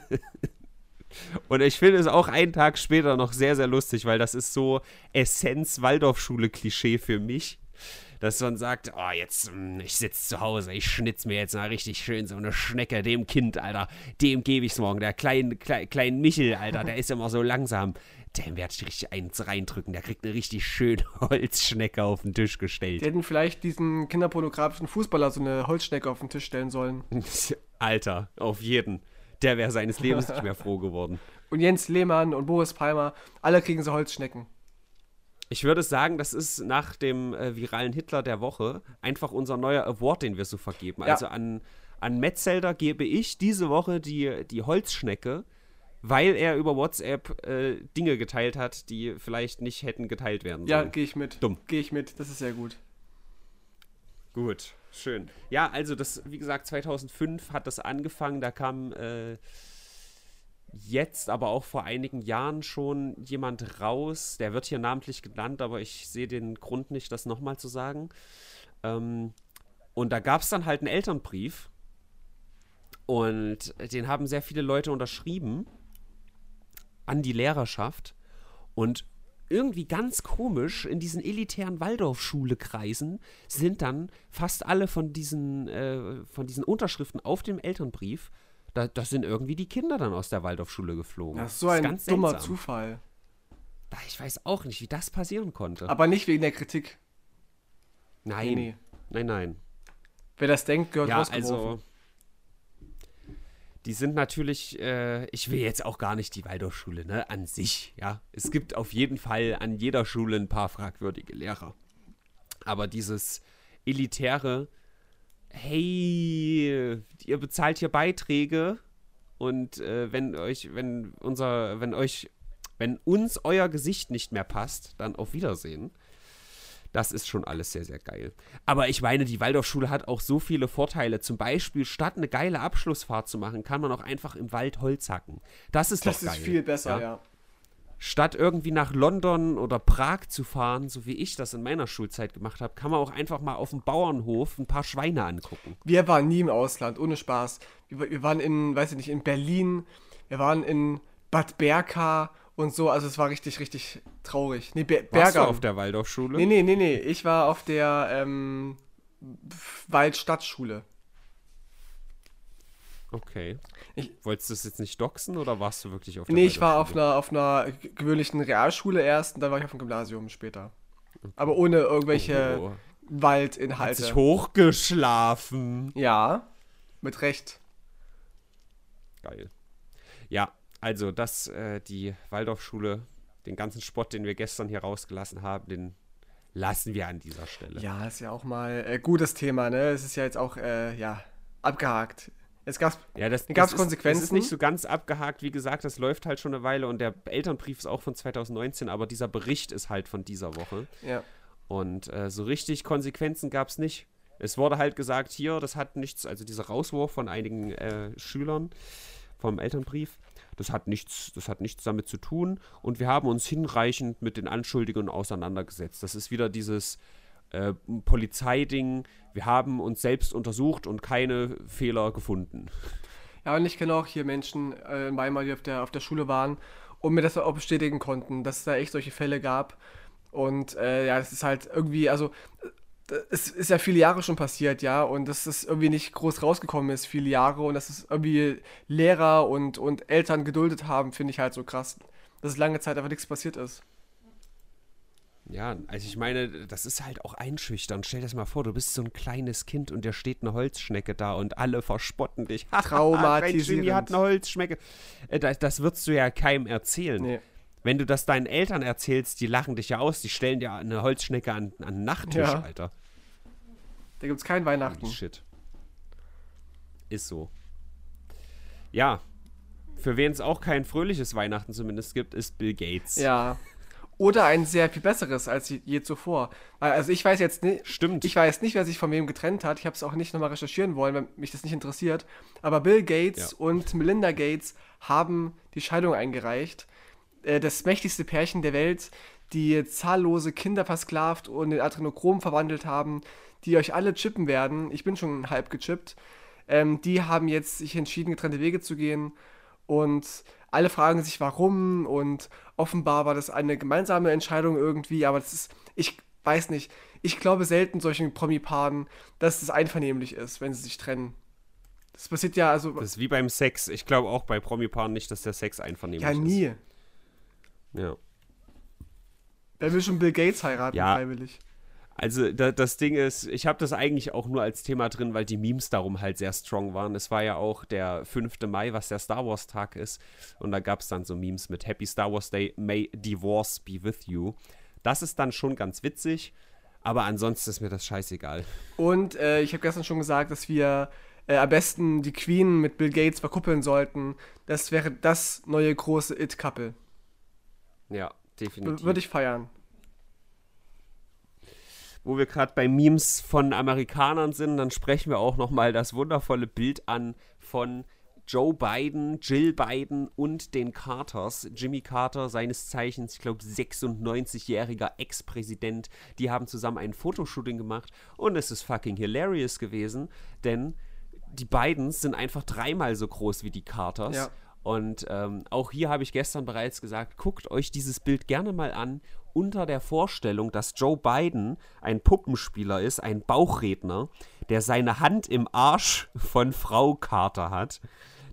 Und ich finde es auch einen Tag später noch sehr, sehr lustig, weil das ist so Essenz-Waldorfschule-Klischee für mich. Dass man sagt, oh, jetzt, hm, ich sitze zu Hause, ich schnitz mir jetzt mal richtig schön so eine Schnecke dem Kind, Alter. Dem gebe ich's morgen. Der kleine klein, klein Michel, Alter, der ist immer so langsam. Dem werde ich richtig eins reindrücken. Der kriegt eine richtig schöne Holzschnecke auf den Tisch gestellt. Die hätten vielleicht diesen kinderpornografischen Fußballer so eine Holzschnecke auf den Tisch stellen sollen. Alter, auf jeden der wäre seines Lebens nicht mehr froh geworden. Und Jens Lehmann und Boris Palmer, alle kriegen so Holzschnecken. Ich würde sagen, das ist nach dem äh, viralen Hitler der Woche einfach unser neuer Award, den wir so vergeben. Ja. Also an, an Metzelder gebe ich diese Woche die, die Holzschnecke, weil er über WhatsApp äh, Dinge geteilt hat, die vielleicht nicht hätten geteilt werden sollen. Ja, gehe ich mit. Dumm. Gehe ich mit, das ist sehr gut. Gut. Schön. Ja, also das, wie gesagt, 2005 hat das angefangen. Da kam äh, jetzt, aber auch vor einigen Jahren schon jemand raus. Der wird hier namentlich genannt, aber ich sehe den Grund nicht, das nochmal zu sagen. Ähm, und da gab es dann halt einen Elternbrief. Und den haben sehr viele Leute unterschrieben an die Lehrerschaft. Und irgendwie ganz komisch, in diesen elitären Waldorfschule-Kreisen sind dann fast alle von diesen, äh, von diesen Unterschriften auf dem Elternbrief, da, das sind irgendwie die Kinder dann aus der Waldorfschule geflogen. Das ist so ein ist dummer seltsam. Zufall. Ich weiß auch nicht, wie das passieren konnte. Aber nicht wegen der Kritik. Nein. Nee. Nein, nein. Wer das denkt, gehört ja, also die sind natürlich, äh, ich will jetzt auch gar nicht die Waldorfschule, ne, an sich, ja. Es gibt auf jeden Fall an jeder Schule ein paar fragwürdige Lehrer. Aber dieses elitäre, hey, ihr bezahlt hier Beiträge und äh, wenn euch, wenn unser, wenn euch, wenn uns euer Gesicht nicht mehr passt, dann auf Wiedersehen. Das ist schon alles sehr, sehr geil. Aber ich meine, die Waldorfschule hat auch so viele Vorteile. Zum Beispiel, statt eine geile Abschlussfahrt zu machen, kann man auch einfach im Wald Holz hacken. Das ist das doch geil. Das ist viel besser, ja? ja. Statt irgendwie nach London oder Prag zu fahren, so wie ich das in meiner Schulzeit gemacht habe, kann man auch einfach mal auf dem Bauernhof ein paar Schweine angucken. Wir waren nie im Ausland, ohne Spaß. Wir, wir waren in, weiß ich nicht, in Berlin, wir waren in Bad Berka und so. Also es war richtig, richtig traurig. Nee, Be Warst du auf der Waldorfschule? Nee, nee, nee, nee. Ich war auf der ähm, Waldstadtschule. Okay. Ich, Wolltest du das jetzt nicht doxen oder warst du wirklich auf der Nee, ich war auf einer, auf einer gewöhnlichen Realschule erst und dann war ich auf dem Gymnasium später. Aber ohne irgendwelche oh. Waldinhalte. Hat sich hochgeschlafen. Ja, mit Recht. Geil. Ja, also, das, äh, die Waldorfschule den ganzen Spott, den wir gestern hier rausgelassen haben, den lassen wir an dieser Stelle. Ja, ist ja auch mal äh, gutes Thema, ne? Es ist ja jetzt auch, äh, ja, abgehakt. Es gab ja, das, das Konsequenzen. Es ist nicht so ganz abgehakt, wie gesagt, das läuft halt schon eine Weile und der Elternbrief ist auch von 2019, aber dieser Bericht ist halt von dieser Woche. Ja. Und äh, so richtig Konsequenzen gab es nicht. Es wurde halt gesagt, hier, das hat nichts, also dieser Rauswurf von einigen äh, Schülern vom Elternbrief, das hat nichts, das hat nichts damit zu tun und wir haben uns hinreichend mit den Anschuldigungen auseinandergesetzt. Das ist wieder dieses äh, Polizeiding, wir haben uns selbst untersucht und keine Fehler gefunden. Ja, und ich kenne auch hier Menschen äh, in Weimar, die auf der, auf der Schule waren und mir das auch bestätigen konnten, dass es da echt solche Fälle gab. Und äh, ja, es ist halt irgendwie, also es ist ja viele Jahre schon passiert, ja, und dass es irgendwie nicht groß rausgekommen ist, viele Jahre, und dass es irgendwie Lehrer und, und Eltern geduldet haben, finde ich halt so krass, dass es lange Zeit einfach nichts passiert ist. Ja, also ich meine, das ist halt auch einschüchternd. Stell dir das mal vor, du bist so ein kleines Kind und da steht eine Holzschnecke da und alle verspotten dich. Traumatisierend. Die hat eine Holzschnecke. Äh, das, das würdest du ja keinem erzählen. Nee. Wenn du das deinen Eltern erzählst, die lachen dich ja aus, die stellen dir eine Holzschnecke an, an den Nachttisch, ja. Alter. Da gibt's kein Weihnachten. Holy shit. Ist so. Ja. Für wen es auch kein fröhliches Weihnachten zumindest gibt, ist Bill Gates. Ja. Oder ein sehr viel besseres als je zuvor. Also ich weiß jetzt nicht. Stimmt. Ich weiß nicht, wer sich von wem getrennt hat. Ich habe es auch nicht nochmal recherchieren wollen, weil mich das nicht interessiert. Aber Bill Gates ja. und Melinda Gates haben die Scheidung eingereicht. Äh, das mächtigste Pärchen der Welt, die zahllose Kinder versklavt und in Adrenochrom verwandelt haben, die euch alle chippen werden. Ich bin schon halb gechippt. Ähm, die haben jetzt sich entschieden, getrennte Wege zu gehen. Und alle fragen sich, warum. Und offenbar war das eine gemeinsame Entscheidung irgendwie. Aber das ist, ich weiß nicht. Ich glaube selten solchen Promi-Paaren, dass es einvernehmlich ist, wenn sie sich trennen. Das passiert ja also. Das ist wie beim Sex. Ich glaube auch bei Promi-Paaren nicht, dass der Sex einvernehmlich ist. Ja, nie. Ist. Ja. Wer will schon Bill Gates heiraten, ja. freiwillig? Also da, das Ding ist, ich habe das eigentlich auch nur als Thema drin, weil die Memes darum halt sehr strong waren. Es war ja auch der 5. Mai, was der Star Wars Tag ist. Und da gab es dann so Memes mit Happy Star Wars Day, May Divorce be with you. Das ist dann schon ganz witzig, aber ansonsten ist mir das scheißegal. Und äh, ich habe gestern schon gesagt, dass wir äh, am besten die Queen mit Bill Gates verkuppeln sollten. Das wäre das neue große It-Couple. Ja, definitiv. Würde ich feiern. Wo wir gerade bei Memes von Amerikanern sind, dann sprechen wir auch nochmal das wundervolle Bild an von Joe Biden, Jill Biden und den Carters. Jimmy Carter, seines Zeichens, ich glaube, 96-jähriger Ex-Präsident, die haben zusammen ein Fotoshooting gemacht und es ist fucking hilarious gewesen, denn die Bidens sind einfach dreimal so groß wie die Carters. Ja. Und ähm, auch hier habe ich gestern bereits gesagt, guckt euch dieses Bild gerne mal an unter der Vorstellung, dass Joe Biden ein Puppenspieler ist, ein Bauchredner, der seine Hand im Arsch von Frau Carter hat.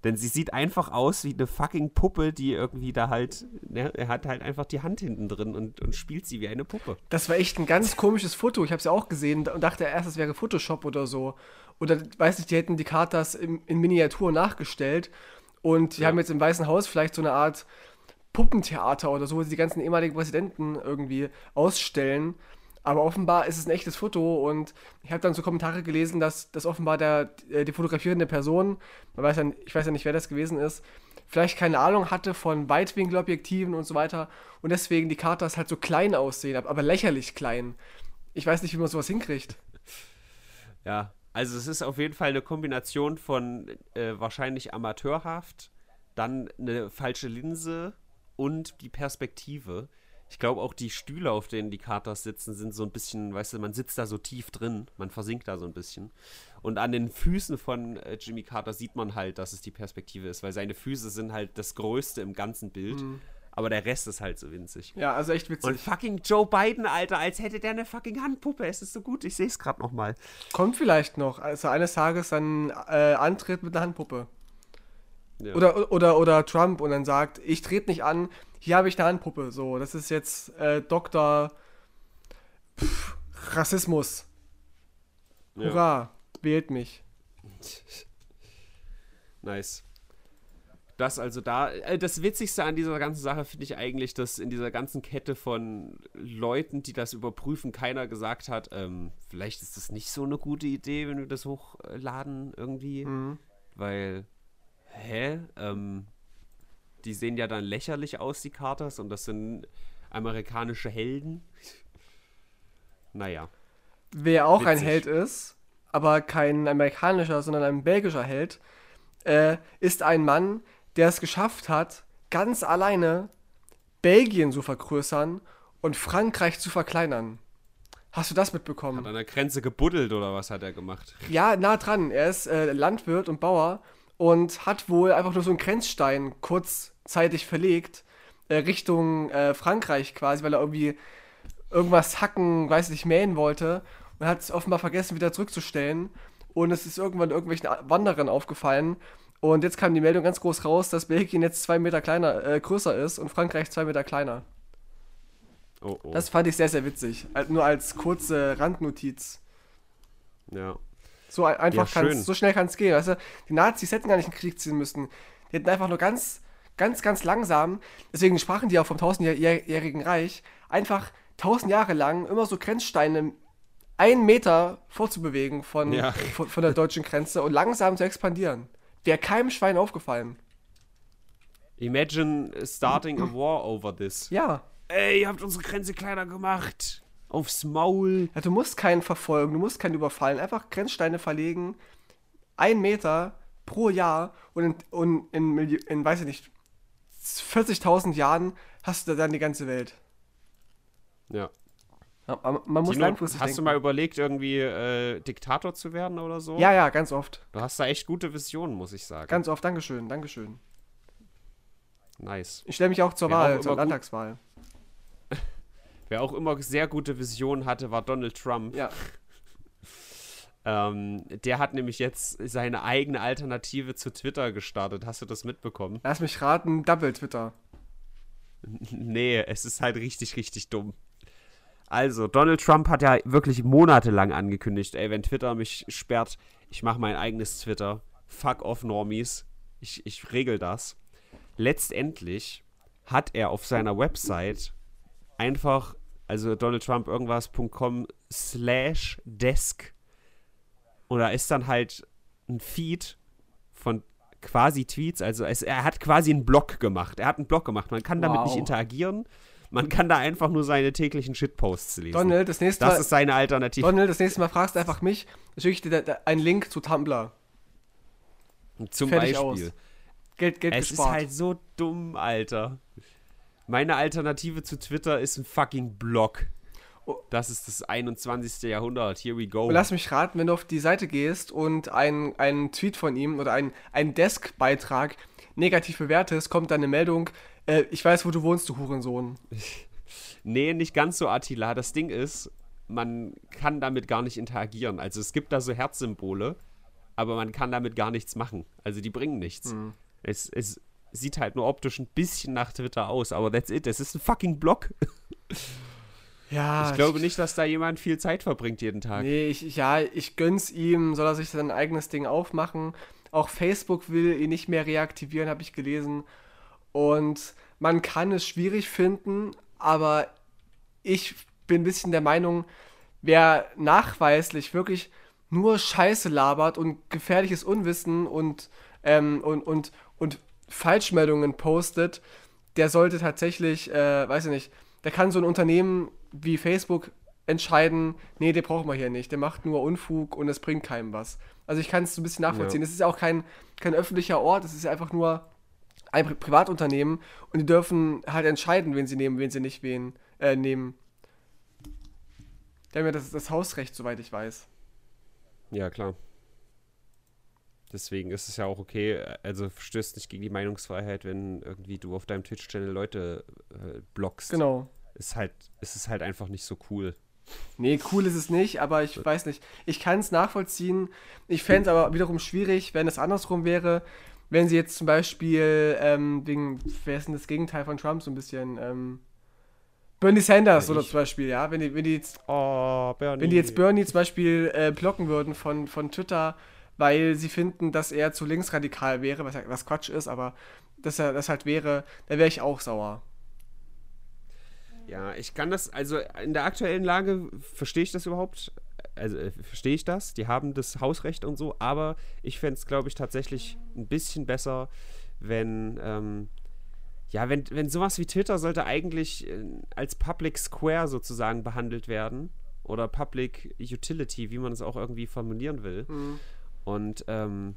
Denn sie sieht einfach aus wie eine fucking Puppe, die irgendwie da halt, ne, er hat halt einfach die Hand hinten drin und, und spielt sie wie eine Puppe. Das war echt ein ganz komisches Foto. Ich habe es ja auch gesehen und dachte erst, es wäre Photoshop oder so. Oder weiß nicht, die hätten die Carters in, in Miniatur nachgestellt und die ja. haben jetzt im Weißen Haus vielleicht so eine Art Puppentheater oder so, wo sie die ganzen ehemaligen Präsidenten irgendwie ausstellen. Aber offenbar ist es ein echtes Foto und ich habe dann so Kommentare gelesen, dass, dass offenbar der, äh, die fotografierende Person, man weiß ja, ich weiß ja nicht, wer das gewesen ist, vielleicht keine Ahnung hatte von Weitwinkelobjektiven und so weiter und deswegen die Katas halt so klein aussehen, aber lächerlich klein. Ich weiß nicht, wie man sowas hinkriegt. Ja, also es ist auf jeden Fall eine Kombination von äh, wahrscheinlich amateurhaft, dann eine falsche Linse und die Perspektive. Ich glaube auch die Stühle, auf denen die Katers sitzen, sind so ein bisschen, weißt du, man sitzt da so tief drin, man versinkt da so ein bisschen. Und an den Füßen von äh, Jimmy Carter sieht man halt, dass es die Perspektive ist, weil seine Füße sind halt das Größte im ganzen Bild. Mhm aber der Rest ist halt so winzig. Ja, also echt witzig. Und fucking Joe Biden, Alter, als hätte der eine fucking Handpuppe. Es ist so gut, ich sehe es gerade nochmal. Kommt vielleicht noch, also eines Tages dann äh, antritt mit einer Handpuppe. Ja. Oder, oder, oder Trump und dann sagt, ich trete nicht an, hier habe ich eine Handpuppe. So, das ist jetzt äh, Dr. Pff, Rassismus. Ja. Hurra, wählt mich. Nice. Das also da, äh, das Witzigste an dieser ganzen Sache finde ich eigentlich, dass in dieser ganzen Kette von Leuten, die das überprüfen, keiner gesagt hat, ähm, vielleicht ist das nicht so eine gute Idee, wenn wir das hochladen irgendwie, mhm. weil, hä, ähm, die sehen ja dann lächerlich aus, die Carters, und das sind amerikanische Helden. naja. Wer auch Witzig. ein Held ist, aber kein amerikanischer, sondern ein belgischer Held, äh, ist ein Mann, der es geschafft hat, ganz alleine Belgien zu vergrößern und Frankreich zu verkleinern. Hast du das mitbekommen? Hat an der Grenze gebuddelt oder was hat er gemacht? Ja, nah dran. Er ist äh, Landwirt und Bauer und hat wohl einfach nur so einen Grenzstein kurzzeitig verlegt äh, Richtung äh, Frankreich quasi, weil er irgendwie irgendwas hacken, weiß nicht, mähen wollte und hat es offenbar vergessen wieder zurückzustellen und es ist irgendwann irgendwelchen Wanderern aufgefallen und jetzt kam die Meldung ganz groß raus, dass Belgien jetzt zwei Meter kleiner, äh, größer ist und Frankreich zwei Meter kleiner. Oh, oh. Das fand ich sehr, sehr witzig. Nur als kurze Randnotiz. Ja. So einfach ja, so schnell kann es gehen. Weißt du, die Nazis hätten gar nicht in den Krieg ziehen müssen. Die hätten einfach nur ganz, ganz, ganz langsam, deswegen sprachen die auch vom tausendjährigen Reich, einfach tausend Jahre lang immer so Grenzsteine einen Meter vorzubewegen von, ja. von, von der deutschen Grenze und langsam zu expandieren. Wäre keinem Schwein aufgefallen. Imagine starting a war over this. Ja. Ey, ihr habt unsere Grenze kleiner gemacht. Aufs Maul. Ja, du musst keinen verfolgen, du musst keinen überfallen. Einfach Grenzsteine verlegen. Ein Meter pro Jahr und in, und in, in, in weiß ich nicht, 40.000 Jahren hast du dann die ganze Welt. Ja. Aber man muss Tino, langfristig Hast denken. du mal überlegt, irgendwie äh, Diktator zu werden oder so? Ja, ja, ganz oft. Du hast da echt gute Visionen, muss ich sagen. Ganz oft, Dankeschön, Dankeschön. Nice. Ich stelle mich auch zur Wer Wahl, zur Landtagswahl. Wer auch immer sehr gute Visionen hatte, war Donald Trump. Ja. ähm, der hat nämlich jetzt seine eigene Alternative zu Twitter gestartet. Hast du das mitbekommen? Lass mich raten, Double Twitter. nee, es ist halt richtig, richtig dumm. Also, Donald Trump hat ja wirklich monatelang angekündigt, ey, wenn Twitter mich sperrt, ich mache mein eigenes Twitter. Fuck off, Normies. Ich, ich regel das. Letztendlich hat er auf seiner Website einfach, also Donald Trump irgendwas.com slash desk und da ist dann halt ein Feed von quasi Tweets, also es, er hat quasi einen Blog gemacht. Er hat einen Blog gemacht. Man kann damit wow. nicht interagieren. Man kann da einfach nur seine täglichen Shitposts lesen. Donald, das nächste Mal. Das ist seine Alternative. Donald, das nächste Mal fragst du einfach mich, schicke ich dir einen Link zu Tumblr. Zum Fertig Beispiel. Aus. Geld, Geld es gespart. ist halt so dumm, Alter. Meine Alternative zu Twitter ist ein fucking Blog. Oh. Das ist das 21. Jahrhundert. Here we go. Und lass mich raten, wenn du auf die Seite gehst und einen, einen Tweet von ihm oder einen, einen Desk-Beitrag negativ bewertest, kommt dann eine Meldung, äh, ich weiß, wo du wohnst, du Hurensohn. nee, nicht ganz so, Attila. Das Ding ist, man kann damit gar nicht interagieren. Also es gibt da so Herzsymbole, aber man kann damit gar nichts machen. Also die bringen nichts. Mhm. Es, es sieht halt nur optisch ein bisschen nach Twitter aus, aber that's it. Es ist ein fucking Blog. Ja. Ich glaube nicht, dass da jemand viel Zeit verbringt jeden Tag. Nee, ich, ja, ich gönn's ihm, soll er sich sein eigenes Ding aufmachen. Auch Facebook will ihn nicht mehr reaktivieren, habe ich gelesen. Und man kann es schwierig finden, aber ich bin ein bisschen der Meinung, wer nachweislich wirklich nur Scheiße labert und gefährliches Unwissen und, ähm, und, und, und Falschmeldungen postet, der sollte tatsächlich, äh, weiß ich nicht, der kann so ein Unternehmen wie Facebook entscheiden, nee, den brauchen wir hier nicht, der macht nur Unfug und es bringt keinem was. Also ich kann es so ein bisschen nachvollziehen. Es ja. ist ja auch kein, kein öffentlicher Ort, es ist ja einfach nur ein Pri Privatunternehmen und die dürfen halt entscheiden, wen sie nehmen, wen sie nicht wen, äh, nehmen. Die haben ja das, das Hausrecht, soweit ich weiß. Ja, klar. Deswegen ist es ja auch okay, also stößt nicht gegen die Meinungsfreiheit, wenn irgendwie du auf deinem Twitch-Channel Leute äh, blockst. Genau. Ist halt, ist es halt einfach nicht so cool. Nee, cool ist es nicht, aber ich weiß nicht. Ich kann es nachvollziehen. Ich fände es aber wiederum schwierig, wenn es andersrum wäre, wenn sie jetzt zum Beispiel ähm, wegen, wer ist denn das Gegenteil von Trump so ein bisschen? Ähm, Bernie Sanders oder zum Beispiel, ja, wenn die, wenn die jetzt, oh, Bernie. wenn die jetzt Bernie zum Beispiel äh, blocken würden von, von Twitter, weil sie finden, dass er zu linksradikal wäre, was, was Quatsch ist, aber dass er das halt wäre, da wäre ich auch sauer. Ja, ich kann das, also in der aktuellen Lage verstehe ich das überhaupt. Also äh, verstehe ich das. Die haben das Hausrecht und so, aber ich fände es, glaube ich, tatsächlich ein bisschen besser, wenn, ähm, ja, wenn, wenn sowas wie Twitter sollte eigentlich äh, als Public Square sozusagen behandelt werden. Oder Public Utility, wie man es auch irgendwie formulieren will. Mhm. Und ähm,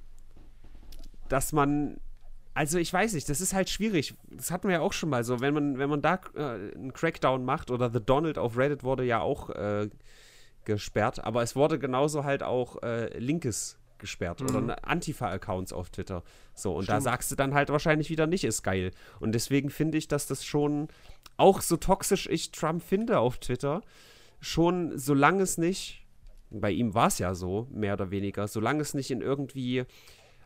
dass man also ich weiß nicht, das ist halt schwierig. Das hatten wir ja auch schon mal so, wenn man, wenn man da äh, einen Crackdown macht oder The Donald auf Reddit wurde ja auch äh, gesperrt, aber es wurde genauso halt auch äh, Linkes gesperrt mhm. oder Antifa-Accounts auf Twitter. So, und Stimmt. da sagst du dann halt wahrscheinlich wieder nicht, ist geil. Und deswegen finde ich, dass das schon, auch so toxisch ich Trump finde auf Twitter, schon, solange es nicht, bei ihm war es ja so, mehr oder weniger, solange es nicht in irgendwie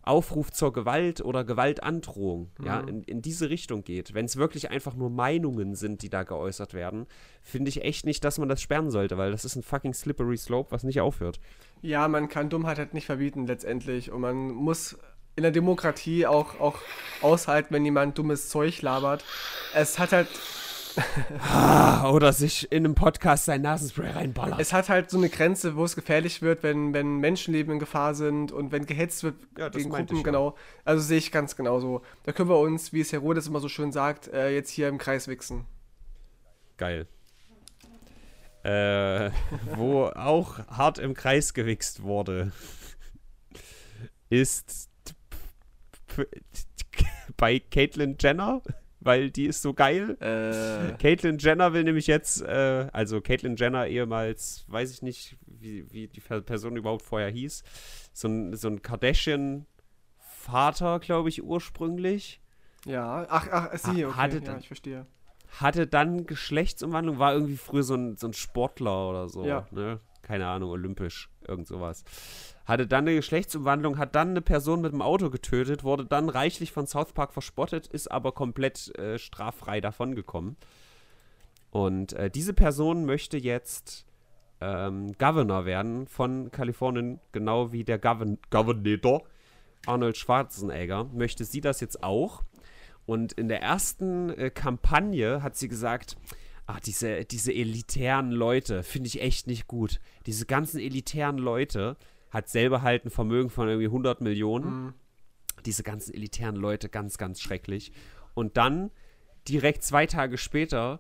Aufruf zur Gewalt oder Gewaltandrohung, mhm. ja, in, in diese Richtung geht, wenn es wirklich einfach nur Meinungen sind, die da geäußert werden, finde ich echt nicht, dass man das sperren sollte, weil das ist ein fucking slippery slope, was nicht aufhört. Ja, man kann Dummheit halt nicht verbieten letztendlich und man muss in der Demokratie auch, auch aushalten, wenn jemand dummes Zeug labert. Es hat halt Oder sich in einem Podcast sein Nasenspray reinballert. Es hat halt so eine Grenze, wo es gefährlich wird, wenn, wenn Menschenleben in Gefahr sind und wenn gehetzt wird ja, gegen Gruppen, genau. Also sehe ich ganz genauso. Da können wir uns, wie es Herodes immer so schön sagt, äh, jetzt hier im Kreis wichsen. Geil. Äh, wo auch hart im Kreis gewichst wurde, ist bei Caitlyn Jenner weil die ist so geil. Äh. Caitlyn Jenner will nämlich jetzt, äh, also Caitlyn Jenner ehemals, weiß ich nicht, wie, wie die Person überhaupt vorher hieß, so ein, so ein Kardashian-Vater, glaube ich, ursprünglich. Ja, ach, ach, sie, okay, hatte ja, ich verstehe. Hatte dann Geschlechtsumwandlung, war irgendwie früher so ein, so ein Sportler oder so, ja. ne? Keine Ahnung, olympisch, irgend sowas hatte dann eine Geschlechtsumwandlung, hat dann eine Person mit dem Auto getötet, wurde dann reichlich von South Park verspottet, ist aber komplett äh, straffrei davongekommen. Und äh, diese Person möchte jetzt ähm, Governor werden von Kalifornien, genau wie der Govern Governator Arnold Schwarzenegger. Möchte sie das jetzt auch? Und in der ersten äh, Kampagne hat sie gesagt, ach, diese, diese elitären Leute finde ich echt nicht gut. Diese ganzen elitären Leute, hat selber halt ein Vermögen von irgendwie 100 Millionen. Mhm. Diese ganzen elitären Leute, ganz, ganz schrecklich. Und dann, direkt zwei Tage später,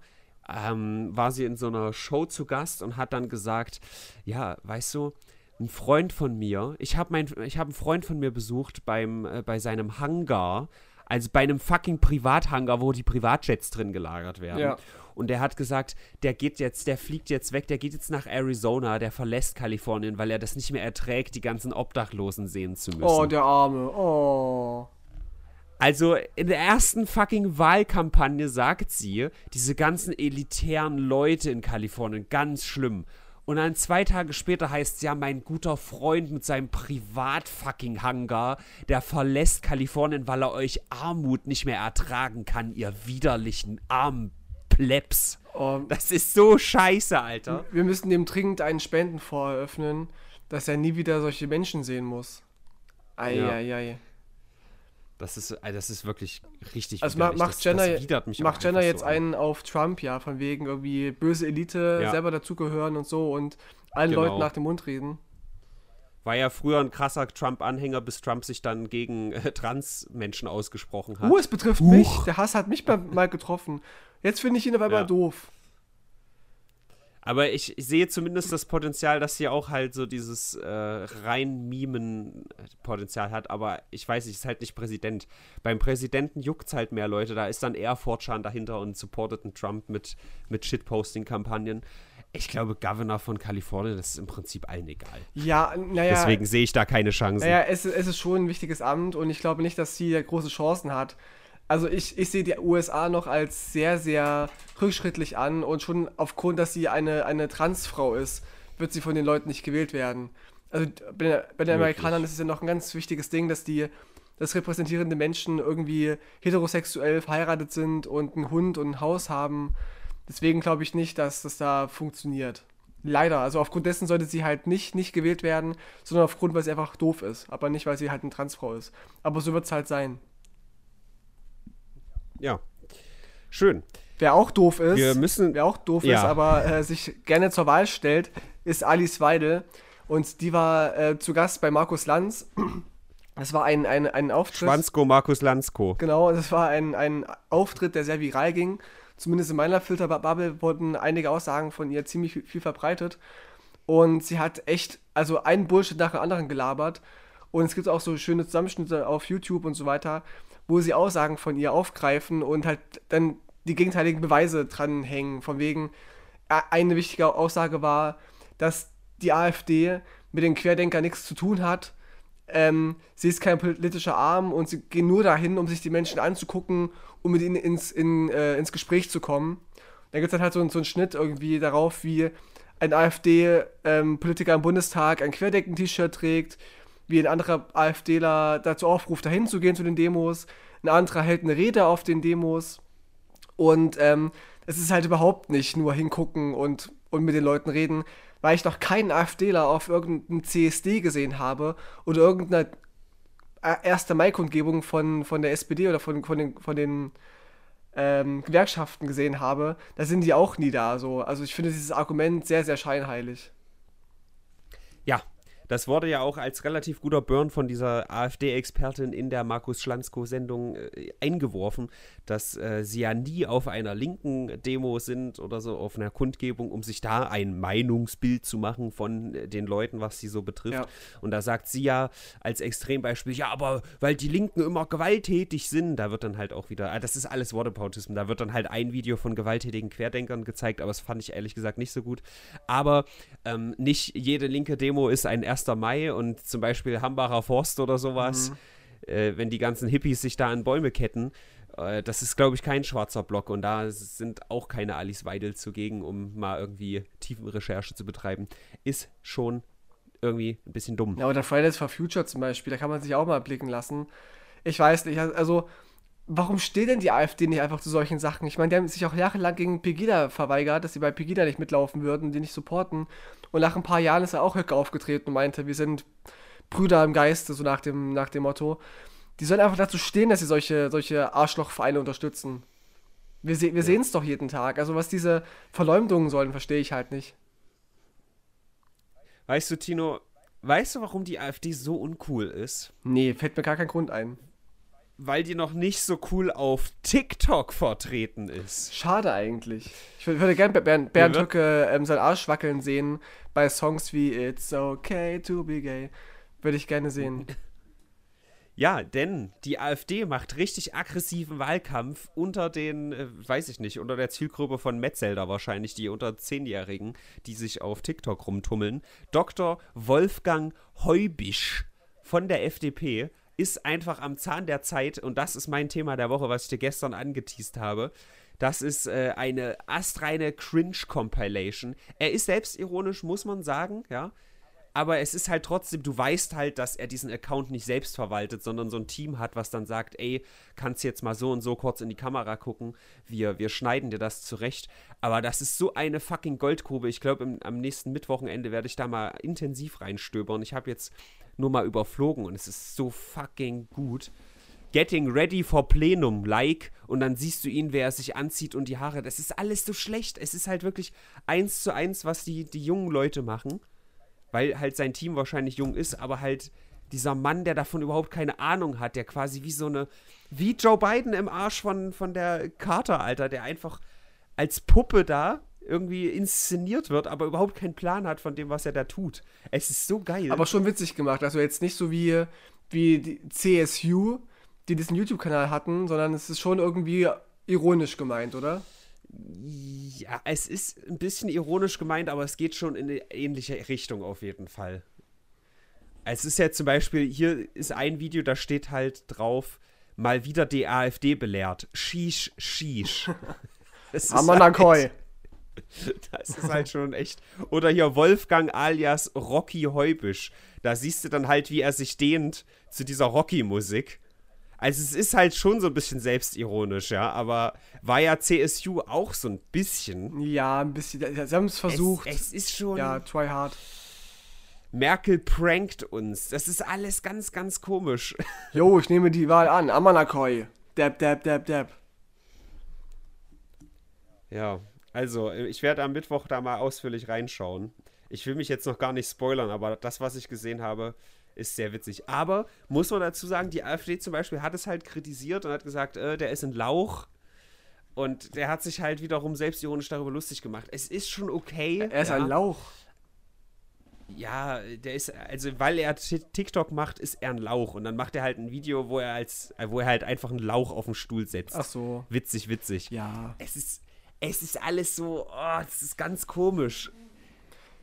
ähm, war sie in so einer Show zu Gast und hat dann gesagt, ja, weißt du, ein Freund von mir, ich habe hab einen Freund von mir besucht beim, äh, bei seinem Hangar, also bei einem fucking Privathangar, wo die Privatjets drin gelagert werden. Ja. Und der hat gesagt, der geht jetzt, der fliegt jetzt weg, der geht jetzt nach Arizona, der verlässt Kalifornien, weil er das nicht mehr erträgt, die ganzen Obdachlosen sehen zu müssen. Oh, der Arme, oh. Also in der ersten fucking Wahlkampagne sagt sie, diese ganzen elitären Leute in Kalifornien, ganz schlimm. Und dann zwei Tage später heißt es ja, mein guter Freund mit seinem privat-fucking Hangar, der verlässt Kalifornien, weil er euch Armut nicht mehr ertragen kann, ihr widerlichen armen Plebs. Oh, das ist so scheiße, Alter. Wir müssen dem dringend einen Spendenfonds eröffnen, dass er nie wieder solche Menschen sehen muss. Eieiei. Ja. Ei, ei. Das ist, das ist wirklich richtig Also widerlich. macht Jenner, das macht Jenner jetzt so einen auf Trump, ja, von wegen irgendwie böse Elite ja. selber dazugehören und so und allen genau. Leuten nach dem Mund reden. War ja früher ein krasser Trump-Anhänger, bis Trump sich dann gegen äh, Trans-Menschen ausgesprochen hat. Uh, es betrifft Huch. mich. Der Hass hat mich mal getroffen. Jetzt finde ich ihn einmal ja. doof. Aber ich, ich, sehe zumindest das Potenzial, dass sie auch halt so dieses äh, rein Mimen-Potenzial hat. Aber ich weiß nicht, ist halt nicht Präsident. Beim Präsidenten juckt es halt mehr Leute. Da ist dann eher Fortran dahinter und supportet einen Trump mit, mit Shitposting-Kampagnen. Ich glaube, Governor von Kalifornien, das ist im Prinzip allen egal. Ja, naja. Deswegen sehe ich da keine Chance. Naja, es, es ist schon ein wichtiges Amt und ich glaube nicht, dass sie große Chancen hat. Also ich, ich sehe die USA noch als sehr, sehr rückschrittlich an und schon aufgrund, dass sie eine, eine Transfrau ist, wird sie von den Leuten nicht gewählt werden. Also bei, bei den Amerikanern ist es ja noch ein ganz wichtiges Ding, dass die dass repräsentierende Menschen irgendwie heterosexuell verheiratet sind und einen Hund und ein Haus haben. Deswegen glaube ich nicht, dass das da funktioniert. Leider. Also aufgrund dessen sollte sie halt nicht, nicht gewählt werden, sondern aufgrund, weil sie einfach doof ist. Aber nicht, weil sie halt eine Transfrau ist. Aber so wird es halt sein. Ja. Schön. Wer auch doof ist, Wir müssen, wer auch doof ja. ist, aber äh, sich gerne zur Wahl stellt, ist Alice Weidel. Und die war äh, zu Gast bei Markus Lanz. Das war ein, ein, ein Auftritt. Schwanzko Markus Lanzko. Genau, das war ein, ein Auftritt, der sehr viral ging. Zumindest in meiner Filterbubble wurden einige Aussagen von ihr ziemlich viel, viel verbreitet. Und sie hat echt, also einen Bullshit nach dem anderen gelabert. Und es gibt auch so schöne Zusammenschnitte auf YouTube und so weiter, wo sie Aussagen von ihr aufgreifen und halt dann die gegenteiligen Beweise dranhängen. Von wegen, äh, eine wichtige Aussage war, dass die AfD mit den Querdenkern nichts zu tun hat. Ähm, sie ist kein politischer Arm und sie gehen nur dahin, um sich die Menschen anzugucken, um mit ihnen ins, in, äh, ins Gespräch zu kommen. Da gibt es halt so, so einen Schnitt irgendwie darauf, wie ein AfD-Politiker ähm, im Bundestag ein Querdenken-T-Shirt trägt, wie ein anderer AfDler dazu aufruft, dahin zu gehen zu den Demos. Ein anderer hält eine Rede auf den Demos. Und ähm, es ist halt überhaupt nicht nur hingucken und, und mit den Leuten reden, weil ich noch keinen AfDler auf irgendeinem CSD gesehen habe oder irgendeiner 1. Mai-Kundgebung von, von der SPD oder von, von den, von den ähm, Gewerkschaften gesehen habe, da sind die auch nie da. So. Also ich finde dieses Argument sehr, sehr scheinheilig. Das wurde ja auch als relativ guter Burn von dieser AfD-Expertin in der Markus Schlanzko-Sendung äh, eingeworfen, dass äh, sie ja nie auf einer linken Demo sind oder so, auf einer Kundgebung, um sich da ein Meinungsbild zu machen von äh, den Leuten, was sie so betrifft. Ja. Und da sagt sie ja als Extrembeispiel, ja, aber weil die Linken immer gewalttätig sind, da wird dann halt auch wieder, ah, das ist alles Wortepautismus, da wird dann halt ein Video von gewalttätigen Querdenkern gezeigt, aber das fand ich ehrlich gesagt nicht so gut. Aber ähm, nicht jede linke Demo ist ein 1. Mai und zum Beispiel Hambacher Forst oder sowas, äh, wenn die ganzen Hippies sich da an Bäume ketten, äh, das ist, glaube ich, kein schwarzer Block und da sind auch keine Alice Weidel zugegen, um mal irgendwie Tiefenrecherche zu betreiben. Ist schon irgendwie ein bisschen dumm. Ja, oder Fridays for Future zum Beispiel, da kann man sich auch mal blicken lassen. Ich weiß nicht, also warum steht denn die AfD nicht einfach zu solchen Sachen? Ich meine, die haben sich auch jahrelang gegen Pegida verweigert, dass sie bei Pegida nicht mitlaufen würden, die nicht supporten. Und nach ein paar Jahren ist er auch Höcke aufgetreten und meinte, wir sind Brüder im Geiste, so nach dem, nach dem Motto. Die sollen einfach dazu stehen, dass sie solche, solche Arschlochvereine unterstützen. Wir, se wir ja. sehen es doch jeden Tag. Also was diese Verleumdungen sollen, verstehe ich halt nicht. Weißt du, Tino, weißt du, warum die AfD so uncool ist? Nee, fällt mir gar kein Grund ein. Weil die noch nicht so cool auf TikTok vertreten ist. Schade eigentlich. Ich würde gerne Bernd, Bernd Höcke ähm, seinen Arsch wackeln sehen bei Songs wie It's okay to be gay. Würde ich gerne sehen. Ja, denn die AfD macht richtig aggressiven Wahlkampf unter den, äh, weiß ich nicht, unter der Zielgruppe von Metzelder wahrscheinlich, die unter Zehnjährigen, die sich auf TikTok rumtummeln. Dr. Wolfgang Heubisch von der FDP ist einfach am Zahn der Zeit und das ist mein Thema der Woche, was ich dir gestern angeteased habe. Das ist äh, eine astreine Cringe-Compilation. Er ist selbstironisch, muss man sagen, ja aber es ist halt trotzdem, du weißt halt, dass er diesen Account nicht selbst verwaltet, sondern so ein Team hat, was dann sagt, ey, kannst jetzt mal so und so kurz in die Kamera gucken, wir, wir schneiden dir das zurecht. Aber das ist so eine fucking Goldgrube. Ich glaube, am nächsten Mittwochenende werde ich da mal intensiv reinstöbern. Ich habe jetzt nur mal überflogen und es ist so fucking gut. Getting ready for Plenum, like, und dann siehst du ihn, wer er sich anzieht und die Haare. Das ist alles so schlecht. Es ist halt wirklich eins zu eins, was die, die jungen Leute machen weil halt sein Team wahrscheinlich jung ist, aber halt dieser Mann, der davon überhaupt keine Ahnung hat, der quasi wie so eine, wie Joe Biden im Arsch von, von der Carter, Alter, der einfach als Puppe da irgendwie inszeniert wird, aber überhaupt keinen Plan hat von dem, was er da tut. Es ist so geil. Aber schon witzig gemacht. Also jetzt nicht so wie, wie die CSU, die diesen YouTube-Kanal hatten, sondern es ist schon irgendwie ironisch gemeint, oder? Ja, es ist ein bisschen ironisch gemeint, aber es geht schon in eine ähnliche Richtung auf jeden Fall. Es ist ja zum Beispiel, hier ist ein Video, da steht halt drauf, mal wieder die AfD belehrt. Shish, shish. Amanakoi. Halt, das ist halt schon echt. Oder hier Wolfgang alias Rocky Heubisch. Da siehst du dann halt, wie er sich dehnt zu dieser Rocky-Musik. Also es ist halt schon so ein bisschen selbstironisch, ja, aber war ja CSU auch so ein bisschen. Ja, ein bisschen. Sie haben es versucht. Es, es ist schon. Ja, try hard. Merkel prankt uns. Das ist alles ganz, ganz komisch. Jo, ich nehme die Wahl an. Amanakoi. Dab, dab, dab, dab. Ja, also ich werde am Mittwoch da mal ausführlich reinschauen. Ich will mich jetzt noch gar nicht spoilern, aber das, was ich gesehen habe, ist sehr witzig. Aber muss man dazu sagen, die AfD zum Beispiel hat es halt kritisiert und hat gesagt, äh, der ist ein Lauch. Und der hat sich halt wiederum selbstironisch darüber lustig gemacht. Es ist schon okay. Er ist ja. ein Lauch. Ja, der ist, also weil er TikTok macht, ist er ein Lauch. Und dann macht er halt ein Video, wo er als, äh, wo er halt einfach einen Lauch auf den Stuhl setzt. Ach so. Witzig, witzig. Ja. Es ist, es ist alles so, oh, es ist ganz komisch.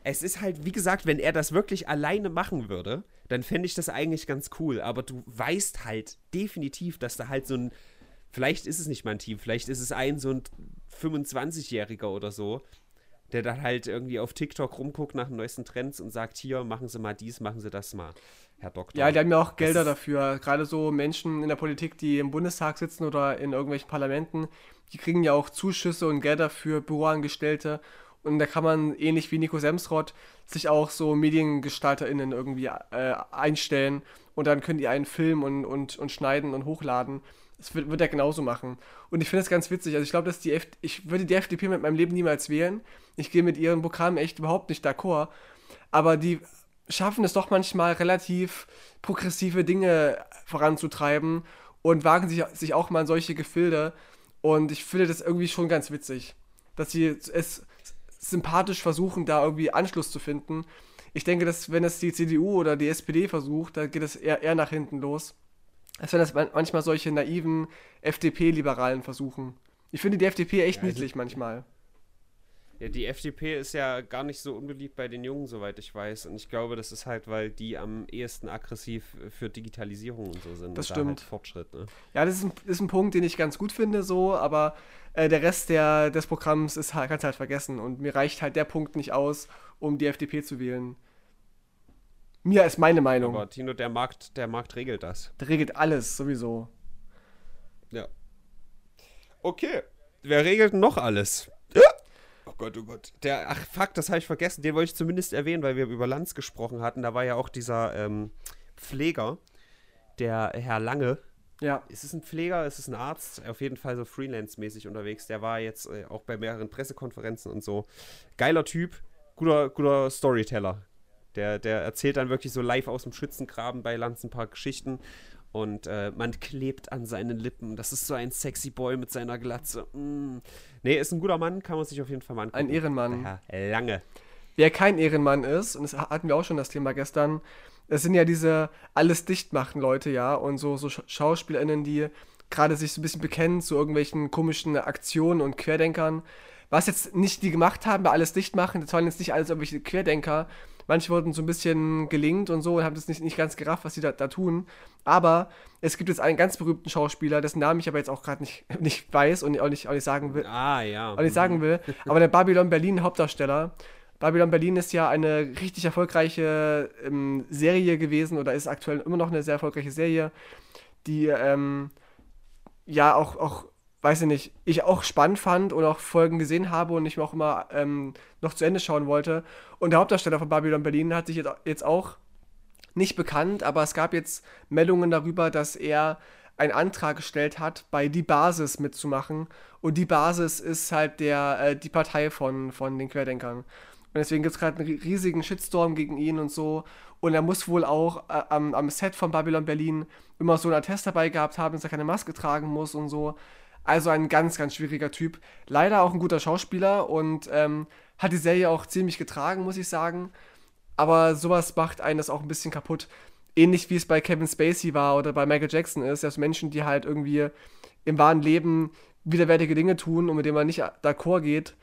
Es ist halt, wie gesagt, wenn er das wirklich alleine machen würde, dann fände ich das eigentlich ganz cool. Aber du weißt halt definitiv, dass da halt so ein, vielleicht ist es nicht mein Team, vielleicht ist es ein so ein 25-Jähriger oder so, der dann halt irgendwie auf TikTok rumguckt nach den neuesten Trends und sagt, hier, machen Sie mal dies, machen Sie das mal, Herr Doktor. Ja, die haben ja auch Gelder dafür. Gerade so Menschen in der Politik, die im Bundestag sitzen oder in irgendwelchen Parlamenten, die kriegen ja auch Zuschüsse und Gelder für Büroangestellte. Und da kann man, ähnlich wie Nico Semsrott, sich auch so MediengestalterInnen irgendwie äh, einstellen und dann können die einen filmen und, und, und schneiden und hochladen. Das wird, wird er genauso machen. Und ich finde das ganz witzig. Also ich glaube, dass die F ich würde die FDP mit meinem Leben niemals wählen. Ich gehe mit ihren Programmen echt überhaupt nicht d'accord. Aber die schaffen es doch manchmal relativ progressive Dinge voranzutreiben und wagen sich, sich auch mal in solche Gefilde. Und ich finde das irgendwie schon ganz witzig, dass sie es sympathisch versuchen, da irgendwie Anschluss zu finden. Ich denke, dass wenn es die CDU oder die SPD versucht, dann geht es eher, eher nach hinten los. Als wenn das manchmal solche naiven FDP-Liberalen versuchen. Ich finde die FDP echt ja, also niedlich manchmal. Ja, die FDP ist ja gar nicht so unbeliebt bei den Jungen, soweit ich weiß. Und ich glaube, das ist halt, weil die am ehesten aggressiv für Digitalisierung und so sind. Das stimmt. Da halt Fortschritt, ne? Ja, das ist ein, ist ein Punkt, den ich ganz gut finde, so, aber äh, der Rest der, des Programms ist halt, kannst halt vergessen. Und mir reicht halt der Punkt nicht aus, um die FDP zu wählen. Mir ist meine Meinung. Aber Tino, der Markt, der Markt regelt das. Der regelt alles, sowieso. Ja. Okay. Wer regelt noch alles? Oh Gott, oh Gott. Der, ach fuck, das habe ich vergessen. Den wollte ich zumindest erwähnen, weil wir über Lanz gesprochen hatten. Da war ja auch dieser ähm, Pfleger, der Herr Lange. Ja. Ist es ein Pfleger? Ist es ein Arzt? Auf jeden Fall so freelance-mäßig unterwegs. Der war jetzt äh, auch bei mehreren Pressekonferenzen und so. Geiler Typ, guter, guter Storyteller. Der, der erzählt dann wirklich so live aus dem Schützengraben bei Lanz ein paar Geschichten und äh, man klebt an seinen Lippen. Das ist so ein sexy Boy mit seiner Glatze. Mm. Nee, ist ein guter Mann, kann man sich auf jeden Fall mal angucken. Ein Ehrenmann. Ja, lange. Wer kein Ehrenmann ist, und das hatten wir auch schon das Thema gestern, das sind ja diese alles dicht machen Leute, ja, und so, so SchauspielerInnen, die gerade sich so ein bisschen bekennen zu irgendwelchen komischen Aktionen und Querdenkern. Was jetzt nicht die gemacht haben, bei alles dicht machen, das waren jetzt nicht alles irgendwelche Querdenker, Manche wurden so ein bisschen gelingt und so und haben das nicht, nicht ganz gerafft, was sie da, da tun. Aber es gibt jetzt einen ganz berühmten Schauspieler, dessen Namen ich aber jetzt auch gerade nicht, nicht weiß und auch nicht, auch nicht sagen will. Ah, ja. Auch nicht sagen will. Aber der Babylon Berlin Hauptdarsteller. Babylon Berlin ist ja eine richtig erfolgreiche ähm, Serie gewesen oder ist aktuell immer noch eine sehr erfolgreiche Serie, die ähm, ja auch, auch weiß ich nicht, ich auch spannend fand und auch Folgen gesehen habe und ich mir auch immer ähm, noch zu Ende schauen wollte. Und der Hauptdarsteller von Babylon Berlin hat sich jetzt auch nicht bekannt, aber es gab jetzt Meldungen darüber, dass er einen Antrag gestellt hat, bei Die Basis mitzumachen. Und Die Basis ist halt der, äh, die Partei von, von den Querdenkern. Und deswegen gibt es gerade einen riesigen Shitstorm gegen ihn und so. Und er muss wohl auch äh, am, am Set von Babylon Berlin immer so einen Attest dabei gehabt haben, dass er keine Maske tragen muss und so. Also ein ganz, ganz schwieriger Typ. Leider auch ein guter Schauspieler und ähm, hat die Serie auch ziemlich getragen, muss ich sagen. Aber sowas macht einen das auch ein bisschen kaputt. Ähnlich wie es bei Kevin Spacey war oder bei Michael Jackson ist, dass Menschen, die halt irgendwie im wahren Leben widerwärtige Dinge tun und mit denen man nicht d'accord geht.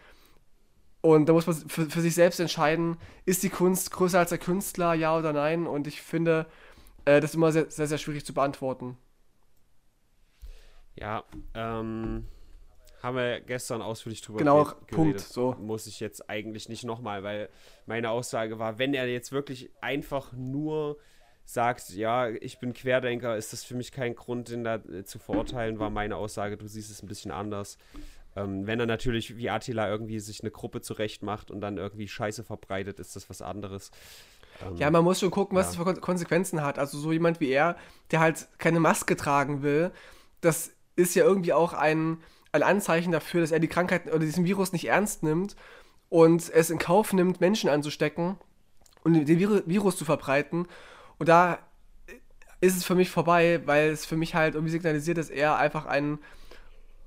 Und da muss man für, für sich selbst entscheiden, ist die Kunst größer als der Künstler, ja oder nein? Und ich finde, äh, das ist immer sehr, sehr, sehr schwierig zu beantworten. Ja, ähm, haben wir gestern ausführlich drüber genau, geredet. Genau, Punkt. So. Muss ich jetzt eigentlich nicht nochmal, weil meine Aussage war, wenn er jetzt wirklich einfach nur sagt, ja, ich bin Querdenker, ist das für mich kein Grund, ihn da äh, zu verurteilen, war meine Aussage. Du siehst es ein bisschen anders. Ähm, wenn er natürlich wie Attila irgendwie sich eine Gruppe zurecht macht und dann irgendwie Scheiße verbreitet, ist das was anderes. Ähm, ja, man muss schon gucken, was ja. das für Konsequenzen hat. Also so jemand wie er, der halt keine Maske tragen will, das ist ja irgendwie auch ein, ein Anzeichen dafür, dass er die Krankheit oder diesen Virus nicht ernst nimmt und es in Kauf nimmt, Menschen anzustecken und den Virus zu verbreiten. Und da ist es für mich vorbei, weil es für mich halt irgendwie signalisiert, dass er einfach ein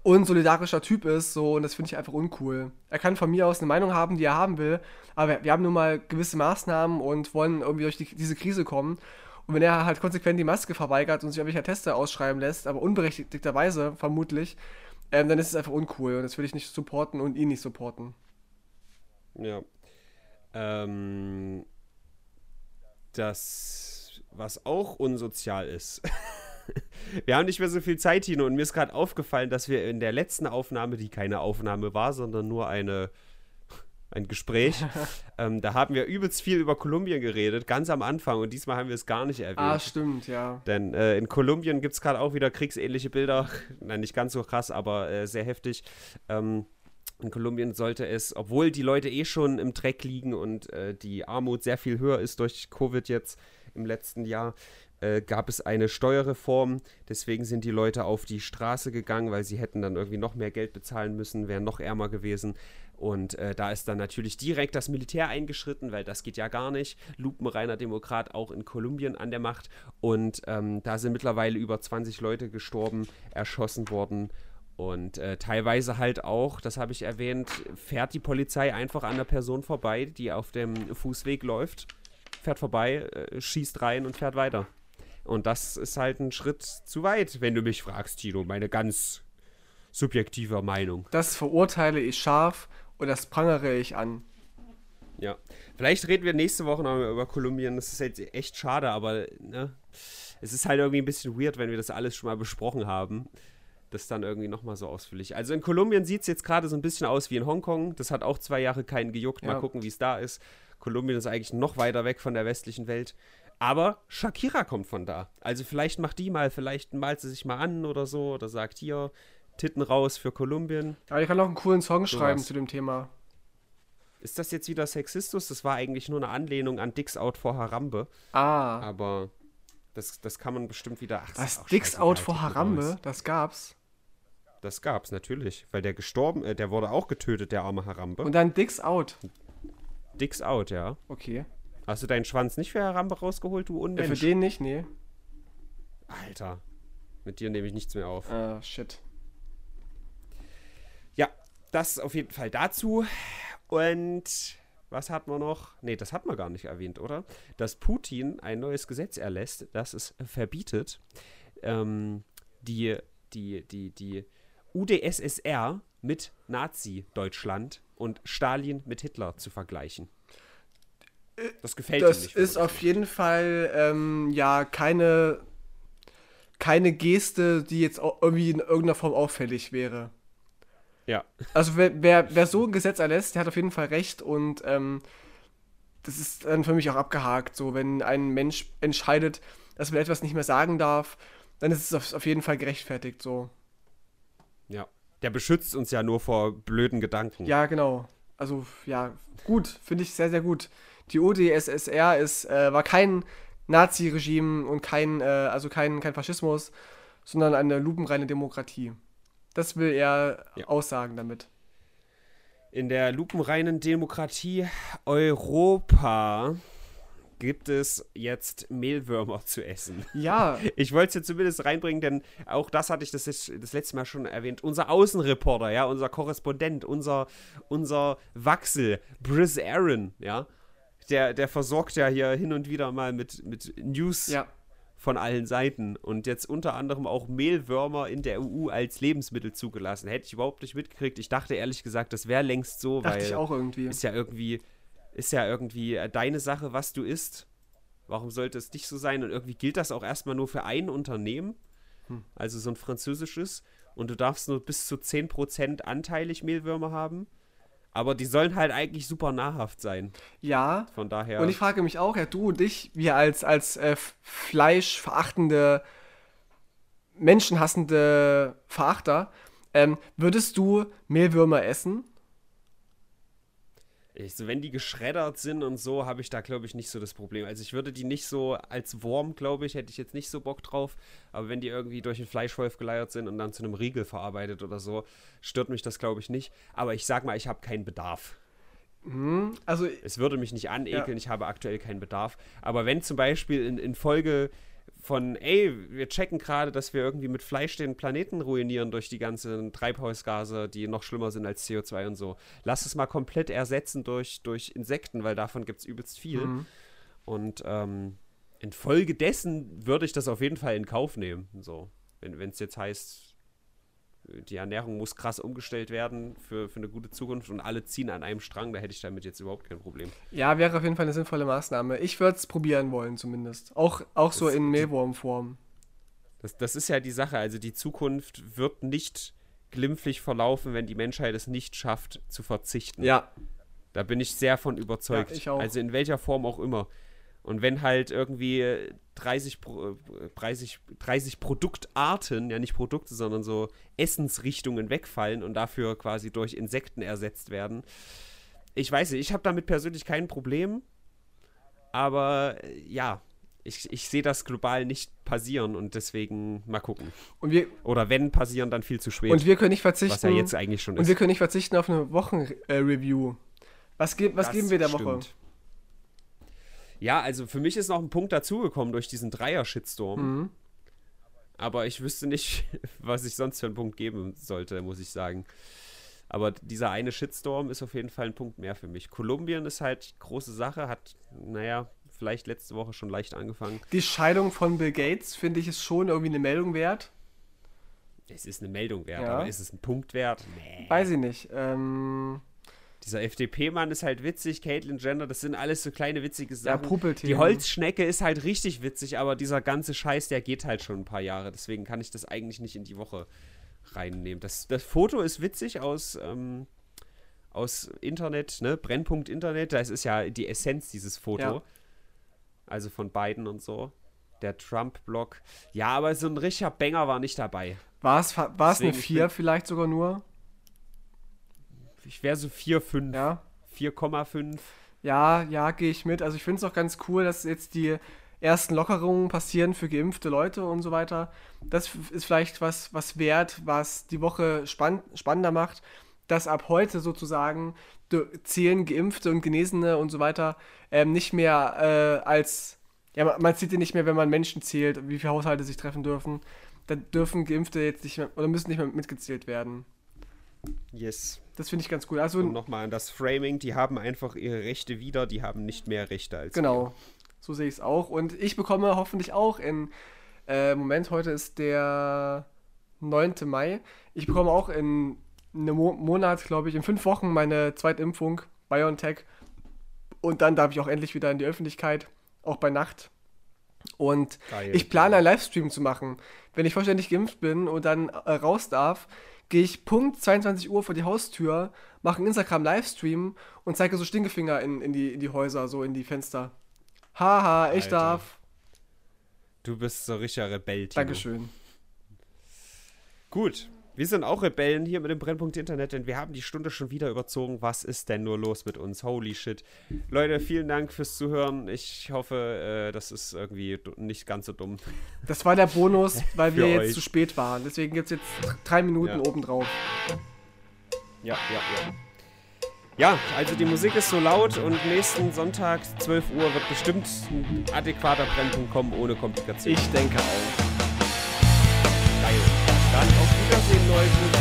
unsolidarischer Typ ist, so, und das finde ich einfach uncool. Er kann von mir aus eine Meinung haben, die er haben will, aber wir, wir haben nun mal gewisse Maßnahmen und wollen irgendwie durch die, diese Krise kommen. Und wenn er halt konsequent die Maske verweigert und sich irgendwelche Teste ausschreiben lässt, aber unberechtigterweise vermutlich, ähm, dann ist es einfach uncool und das will ich nicht supporten und ihn nicht supporten. Ja. Ähm, das, was auch unsozial ist. wir haben nicht mehr so viel Zeit, Tino, und mir ist gerade aufgefallen, dass wir in der letzten Aufnahme, die keine Aufnahme war, sondern nur eine ein Gespräch. ähm, da haben wir übelst viel über Kolumbien geredet, ganz am Anfang. Und diesmal haben wir es gar nicht erwähnt. Ah, stimmt, ja. Denn äh, in Kolumbien gibt es gerade auch wieder kriegsähnliche Bilder. Nein, nicht ganz so krass, aber äh, sehr heftig. Ähm, in Kolumbien sollte es, obwohl die Leute eh schon im Dreck liegen und äh, die Armut sehr viel höher ist durch Covid jetzt im letzten Jahr, äh, gab es eine Steuerreform. Deswegen sind die Leute auf die Straße gegangen, weil sie hätten dann irgendwie noch mehr Geld bezahlen müssen, wären noch ärmer gewesen. Und äh, da ist dann natürlich direkt das Militär eingeschritten, weil das geht ja gar nicht. Lupenreiner Demokrat auch in Kolumbien an der Macht. Und ähm, da sind mittlerweile über 20 Leute gestorben, erschossen worden. Und äh, teilweise halt auch, das habe ich erwähnt, fährt die Polizei einfach an der Person vorbei, die auf dem Fußweg läuft, fährt vorbei, äh, schießt rein und fährt weiter. Und das ist halt ein Schritt zu weit, wenn du mich fragst, Tino, meine ganz subjektive Meinung. Das verurteile ich scharf und das prangere ich an. Ja, vielleicht reden wir nächste Woche noch über Kolumbien. Das ist jetzt echt schade, aber ne, es ist halt irgendwie ein bisschen weird, wenn wir das alles schon mal besprochen haben das dann irgendwie nochmal so ausführlich. Also in Kolumbien sieht es jetzt gerade so ein bisschen aus wie in Hongkong. Das hat auch zwei Jahre keinen gejuckt. Mal ja. gucken, wie es da ist. Kolumbien ist eigentlich noch weiter weg von der westlichen Welt. Aber Shakira kommt von da. Also vielleicht macht die mal, vielleicht malt sie sich mal an oder so oder sagt hier, Titten raus für Kolumbien. Ja, ich kann auch einen coolen Song so schreiben was. zu dem Thema. Ist das jetzt wieder Sexistus? Das war eigentlich nur eine Anlehnung an Dicks Out vor Harambe. Ah. Aber das, das kann man bestimmt wieder. Ach, das Dicks Out vor Harambe, das gab's. Das gab's natürlich, weil der gestorben, äh, der wurde auch getötet, der arme Harambe. Und dann Dicks out. Dicks out, ja. Okay. Hast du deinen Schwanz nicht für Harambe rausgeholt, du Unmensch? Ja, für den nicht, nee. Alter, mit dir nehme ich nichts mehr auf. Ah, shit. Ja, das auf jeden Fall dazu. Und was hat man noch? Nee, das hat man gar nicht erwähnt, oder? Dass Putin ein neues Gesetz erlässt, das es verbietet, ähm, die, die, die, die UdSSR mit Nazi-Deutschland und Stalin mit Hitler zu vergleichen. Das gefällt das mir nicht. Das ist auf jeden Fall ähm, ja keine, keine Geste, die jetzt irgendwie in irgendeiner Form auffällig wäre. Ja. Also wer, wer, wer so ein Gesetz erlässt, der hat auf jeden Fall recht und ähm, das ist dann für mich auch abgehakt. So, wenn ein Mensch entscheidet, dass man etwas nicht mehr sagen darf, dann ist es auf, auf jeden Fall gerechtfertigt so. Ja. Der beschützt uns ja nur vor blöden Gedanken. Ja, genau. Also, ja, gut, finde ich sehr, sehr gut. Die UdSSR ist, äh, war kein Nazi-Regime und kein, äh, also kein, kein Faschismus, sondern eine lupenreine Demokratie. Das will er ja. aussagen damit. In der lupenreinen Demokratie Europa gibt es jetzt Mehlwürmer zu essen. Ja. Ich wollte es jetzt zumindest reinbringen, denn auch das hatte ich das, das letzte Mal schon erwähnt. Unser Außenreporter, ja, unser Korrespondent, unser, unser Wachsel, Briz Aaron, ja, der, der versorgt ja hier hin und wieder mal mit, mit News ja. von allen Seiten und jetzt unter anderem auch Mehlwürmer in der EU als Lebensmittel zugelassen. Hätte ich überhaupt nicht mitgekriegt. Ich dachte ehrlich gesagt, das wäre längst so, dachte weil ich auch irgendwie. ist ja irgendwie ist ja irgendwie äh, deine Sache, was du isst. Warum sollte es nicht so sein? Und irgendwie gilt das auch erstmal nur für ein Unternehmen, hm. also so ein französisches. Und du darfst nur bis zu 10% anteilig Mehlwürmer haben. Aber die sollen halt eigentlich super nahrhaft sein. Ja. Von daher. Und ich frage mich auch, ja, du und ich, wir als, als äh, fleischverachtende, menschenhassende Verachter, ähm, würdest du Mehlwürmer essen? Ich, so, wenn die geschreddert sind und so, habe ich da, glaube ich, nicht so das Problem. Also ich würde die nicht so als Wurm, glaube ich, hätte ich jetzt nicht so Bock drauf. Aber wenn die irgendwie durch den Fleischwolf geleiert sind und dann zu einem Riegel verarbeitet oder so, stört mich das, glaube ich, nicht. Aber ich sag mal, ich habe keinen Bedarf. Mhm, also es würde mich nicht anekeln, ja. ich habe aktuell keinen Bedarf. Aber wenn zum Beispiel in, in Folge von, ey, wir checken gerade, dass wir irgendwie mit Fleisch den Planeten ruinieren durch die ganzen Treibhausgase, die noch schlimmer sind als CO2 und so. Lass es mal komplett ersetzen durch, durch Insekten, weil davon gibt es übelst viel. Mhm. Und ähm, infolgedessen würde ich das auf jeden Fall in Kauf nehmen. So, wenn es jetzt heißt, die Ernährung muss krass umgestellt werden für, für eine gute Zukunft und alle ziehen an einem Strang, da hätte ich damit jetzt überhaupt kein Problem. Ja, wäre auf jeden Fall eine sinnvolle Maßnahme. Ich würde es probieren wollen zumindest. Auch, auch so in Mehlwurmform. Das, das ist ja die Sache. Also die Zukunft wird nicht glimpflich verlaufen, wenn die Menschheit es nicht schafft, zu verzichten. Ja. Da bin ich sehr von überzeugt. Ja, ich auch. Also in welcher Form auch immer. Und wenn halt irgendwie 30, 30, 30 Produktarten, ja nicht Produkte, sondern so Essensrichtungen wegfallen und dafür quasi durch Insekten ersetzt werden. Ich weiß nicht, ich habe damit persönlich kein Problem, aber äh, ja, ich, ich sehe das global nicht passieren und deswegen mal gucken. Wir, Oder wenn passieren, dann viel zu spät. Und wir können nicht verzichten. Was ja jetzt eigentlich schon ist. Und wir können nicht verzichten auf eine Wochenreview. was, ge was geben wir der stimmt. Woche? Ja, also für mich ist noch ein Punkt dazugekommen durch diesen Dreier-Shitstorm. Mhm. Aber ich wüsste nicht, was ich sonst für einen Punkt geben sollte, muss ich sagen. Aber dieser eine Shitstorm ist auf jeden Fall ein Punkt mehr für mich. Kolumbien ist halt große Sache, hat, naja, vielleicht letzte Woche schon leicht angefangen. Die Scheidung von Bill Gates, finde ich, ist schon irgendwie eine Meldung wert. Es ist eine Meldung wert, ja. aber ist es ein Punkt wert? Nee. Weiß ich nicht. Ähm, dieser FDP-Mann ist halt witzig, Caitlyn Jenner, das sind alles so kleine witzige Sachen. Ja, Die Holzschnecke ist halt richtig witzig, aber dieser ganze Scheiß, der geht halt schon ein paar Jahre. Deswegen kann ich das eigentlich nicht in die Woche reinnehmen. Das, das Foto ist witzig aus, ähm, aus Internet, ne? Brennpunkt Internet. Das ist ja die Essenz dieses Foto. Ja. Also von beiden und so. Der Trump-Blog. Ja, aber so ein richtiger Banger war nicht dabei. War es eine 4 vielleicht sogar nur? Ich wäre so 4, 5. Ja. 4,5. Ja, ja, gehe ich mit. Also ich finde es auch ganz cool, dass jetzt die ersten Lockerungen passieren für geimpfte Leute und so weiter. Das ist vielleicht was, was wert, was die Woche spann spannender macht, dass ab heute sozusagen zählen Geimpfte und Genesene und so weiter ähm, nicht mehr äh, als, ja, man, man zählt die nicht mehr, wenn man Menschen zählt, wie viele Haushalte sich treffen dürfen. Dann dürfen Geimpfte jetzt nicht mehr, oder müssen nicht mehr mitgezählt werden. Yes. Das finde ich ganz cool. Also nochmal an das Framing, die haben einfach ihre Rechte wieder, die haben nicht mehr Rechte als Genau, wir. so sehe ich es auch. Und ich bekomme hoffentlich auch in, äh, Moment, heute ist der 9. Mai. Ich bekomme auch in einem Mo Monat, glaube ich, in fünf Wochen meine zweite Impfung, BioNTech. Und dann darf ich auch endlich wieder in die Öffentlichkeit, auch bei Nacht. Und Geil, ich plane einen Livestream zu machen. Wenn ich vollständig geimpft bin und dann äh, raus darf, gehe ich Punkt 22 Uhr vor die Haustür, mache einen Instagram-Livestream und zeige so Stinkefinger in, in, die, in die Häuser, so in die Fenster. Haha, ich Alter. darf. Du bist so richtiger Rebell, Tino. Dankeschön. Gut, wir sind auch Rebellen hier mit dem Brennpunkt Internet, denn wir haben die Stunde schon wieder überzogen. Was ist denn nur los mit uns? Holy shit. Leute, vielen Dank fürs Zuhören. Ich hoffe, äh, das ist irgendwie nicht ganz so dumm. Das war der Bonus, weil wir jetzt euch. zu spät waren. Deswegen gibt es jetzt drei Minuten ja. obendrauf. Ja, ja, ja. Ja, also die Musik ist so laut und nächsten Sonntag, 12 Uhr, wird bestimmt ein adäquater Brennpunkt kommen, ohne Komplikationen. Ich denke auch. Geil. Dann auf Wiedersehen, Leute.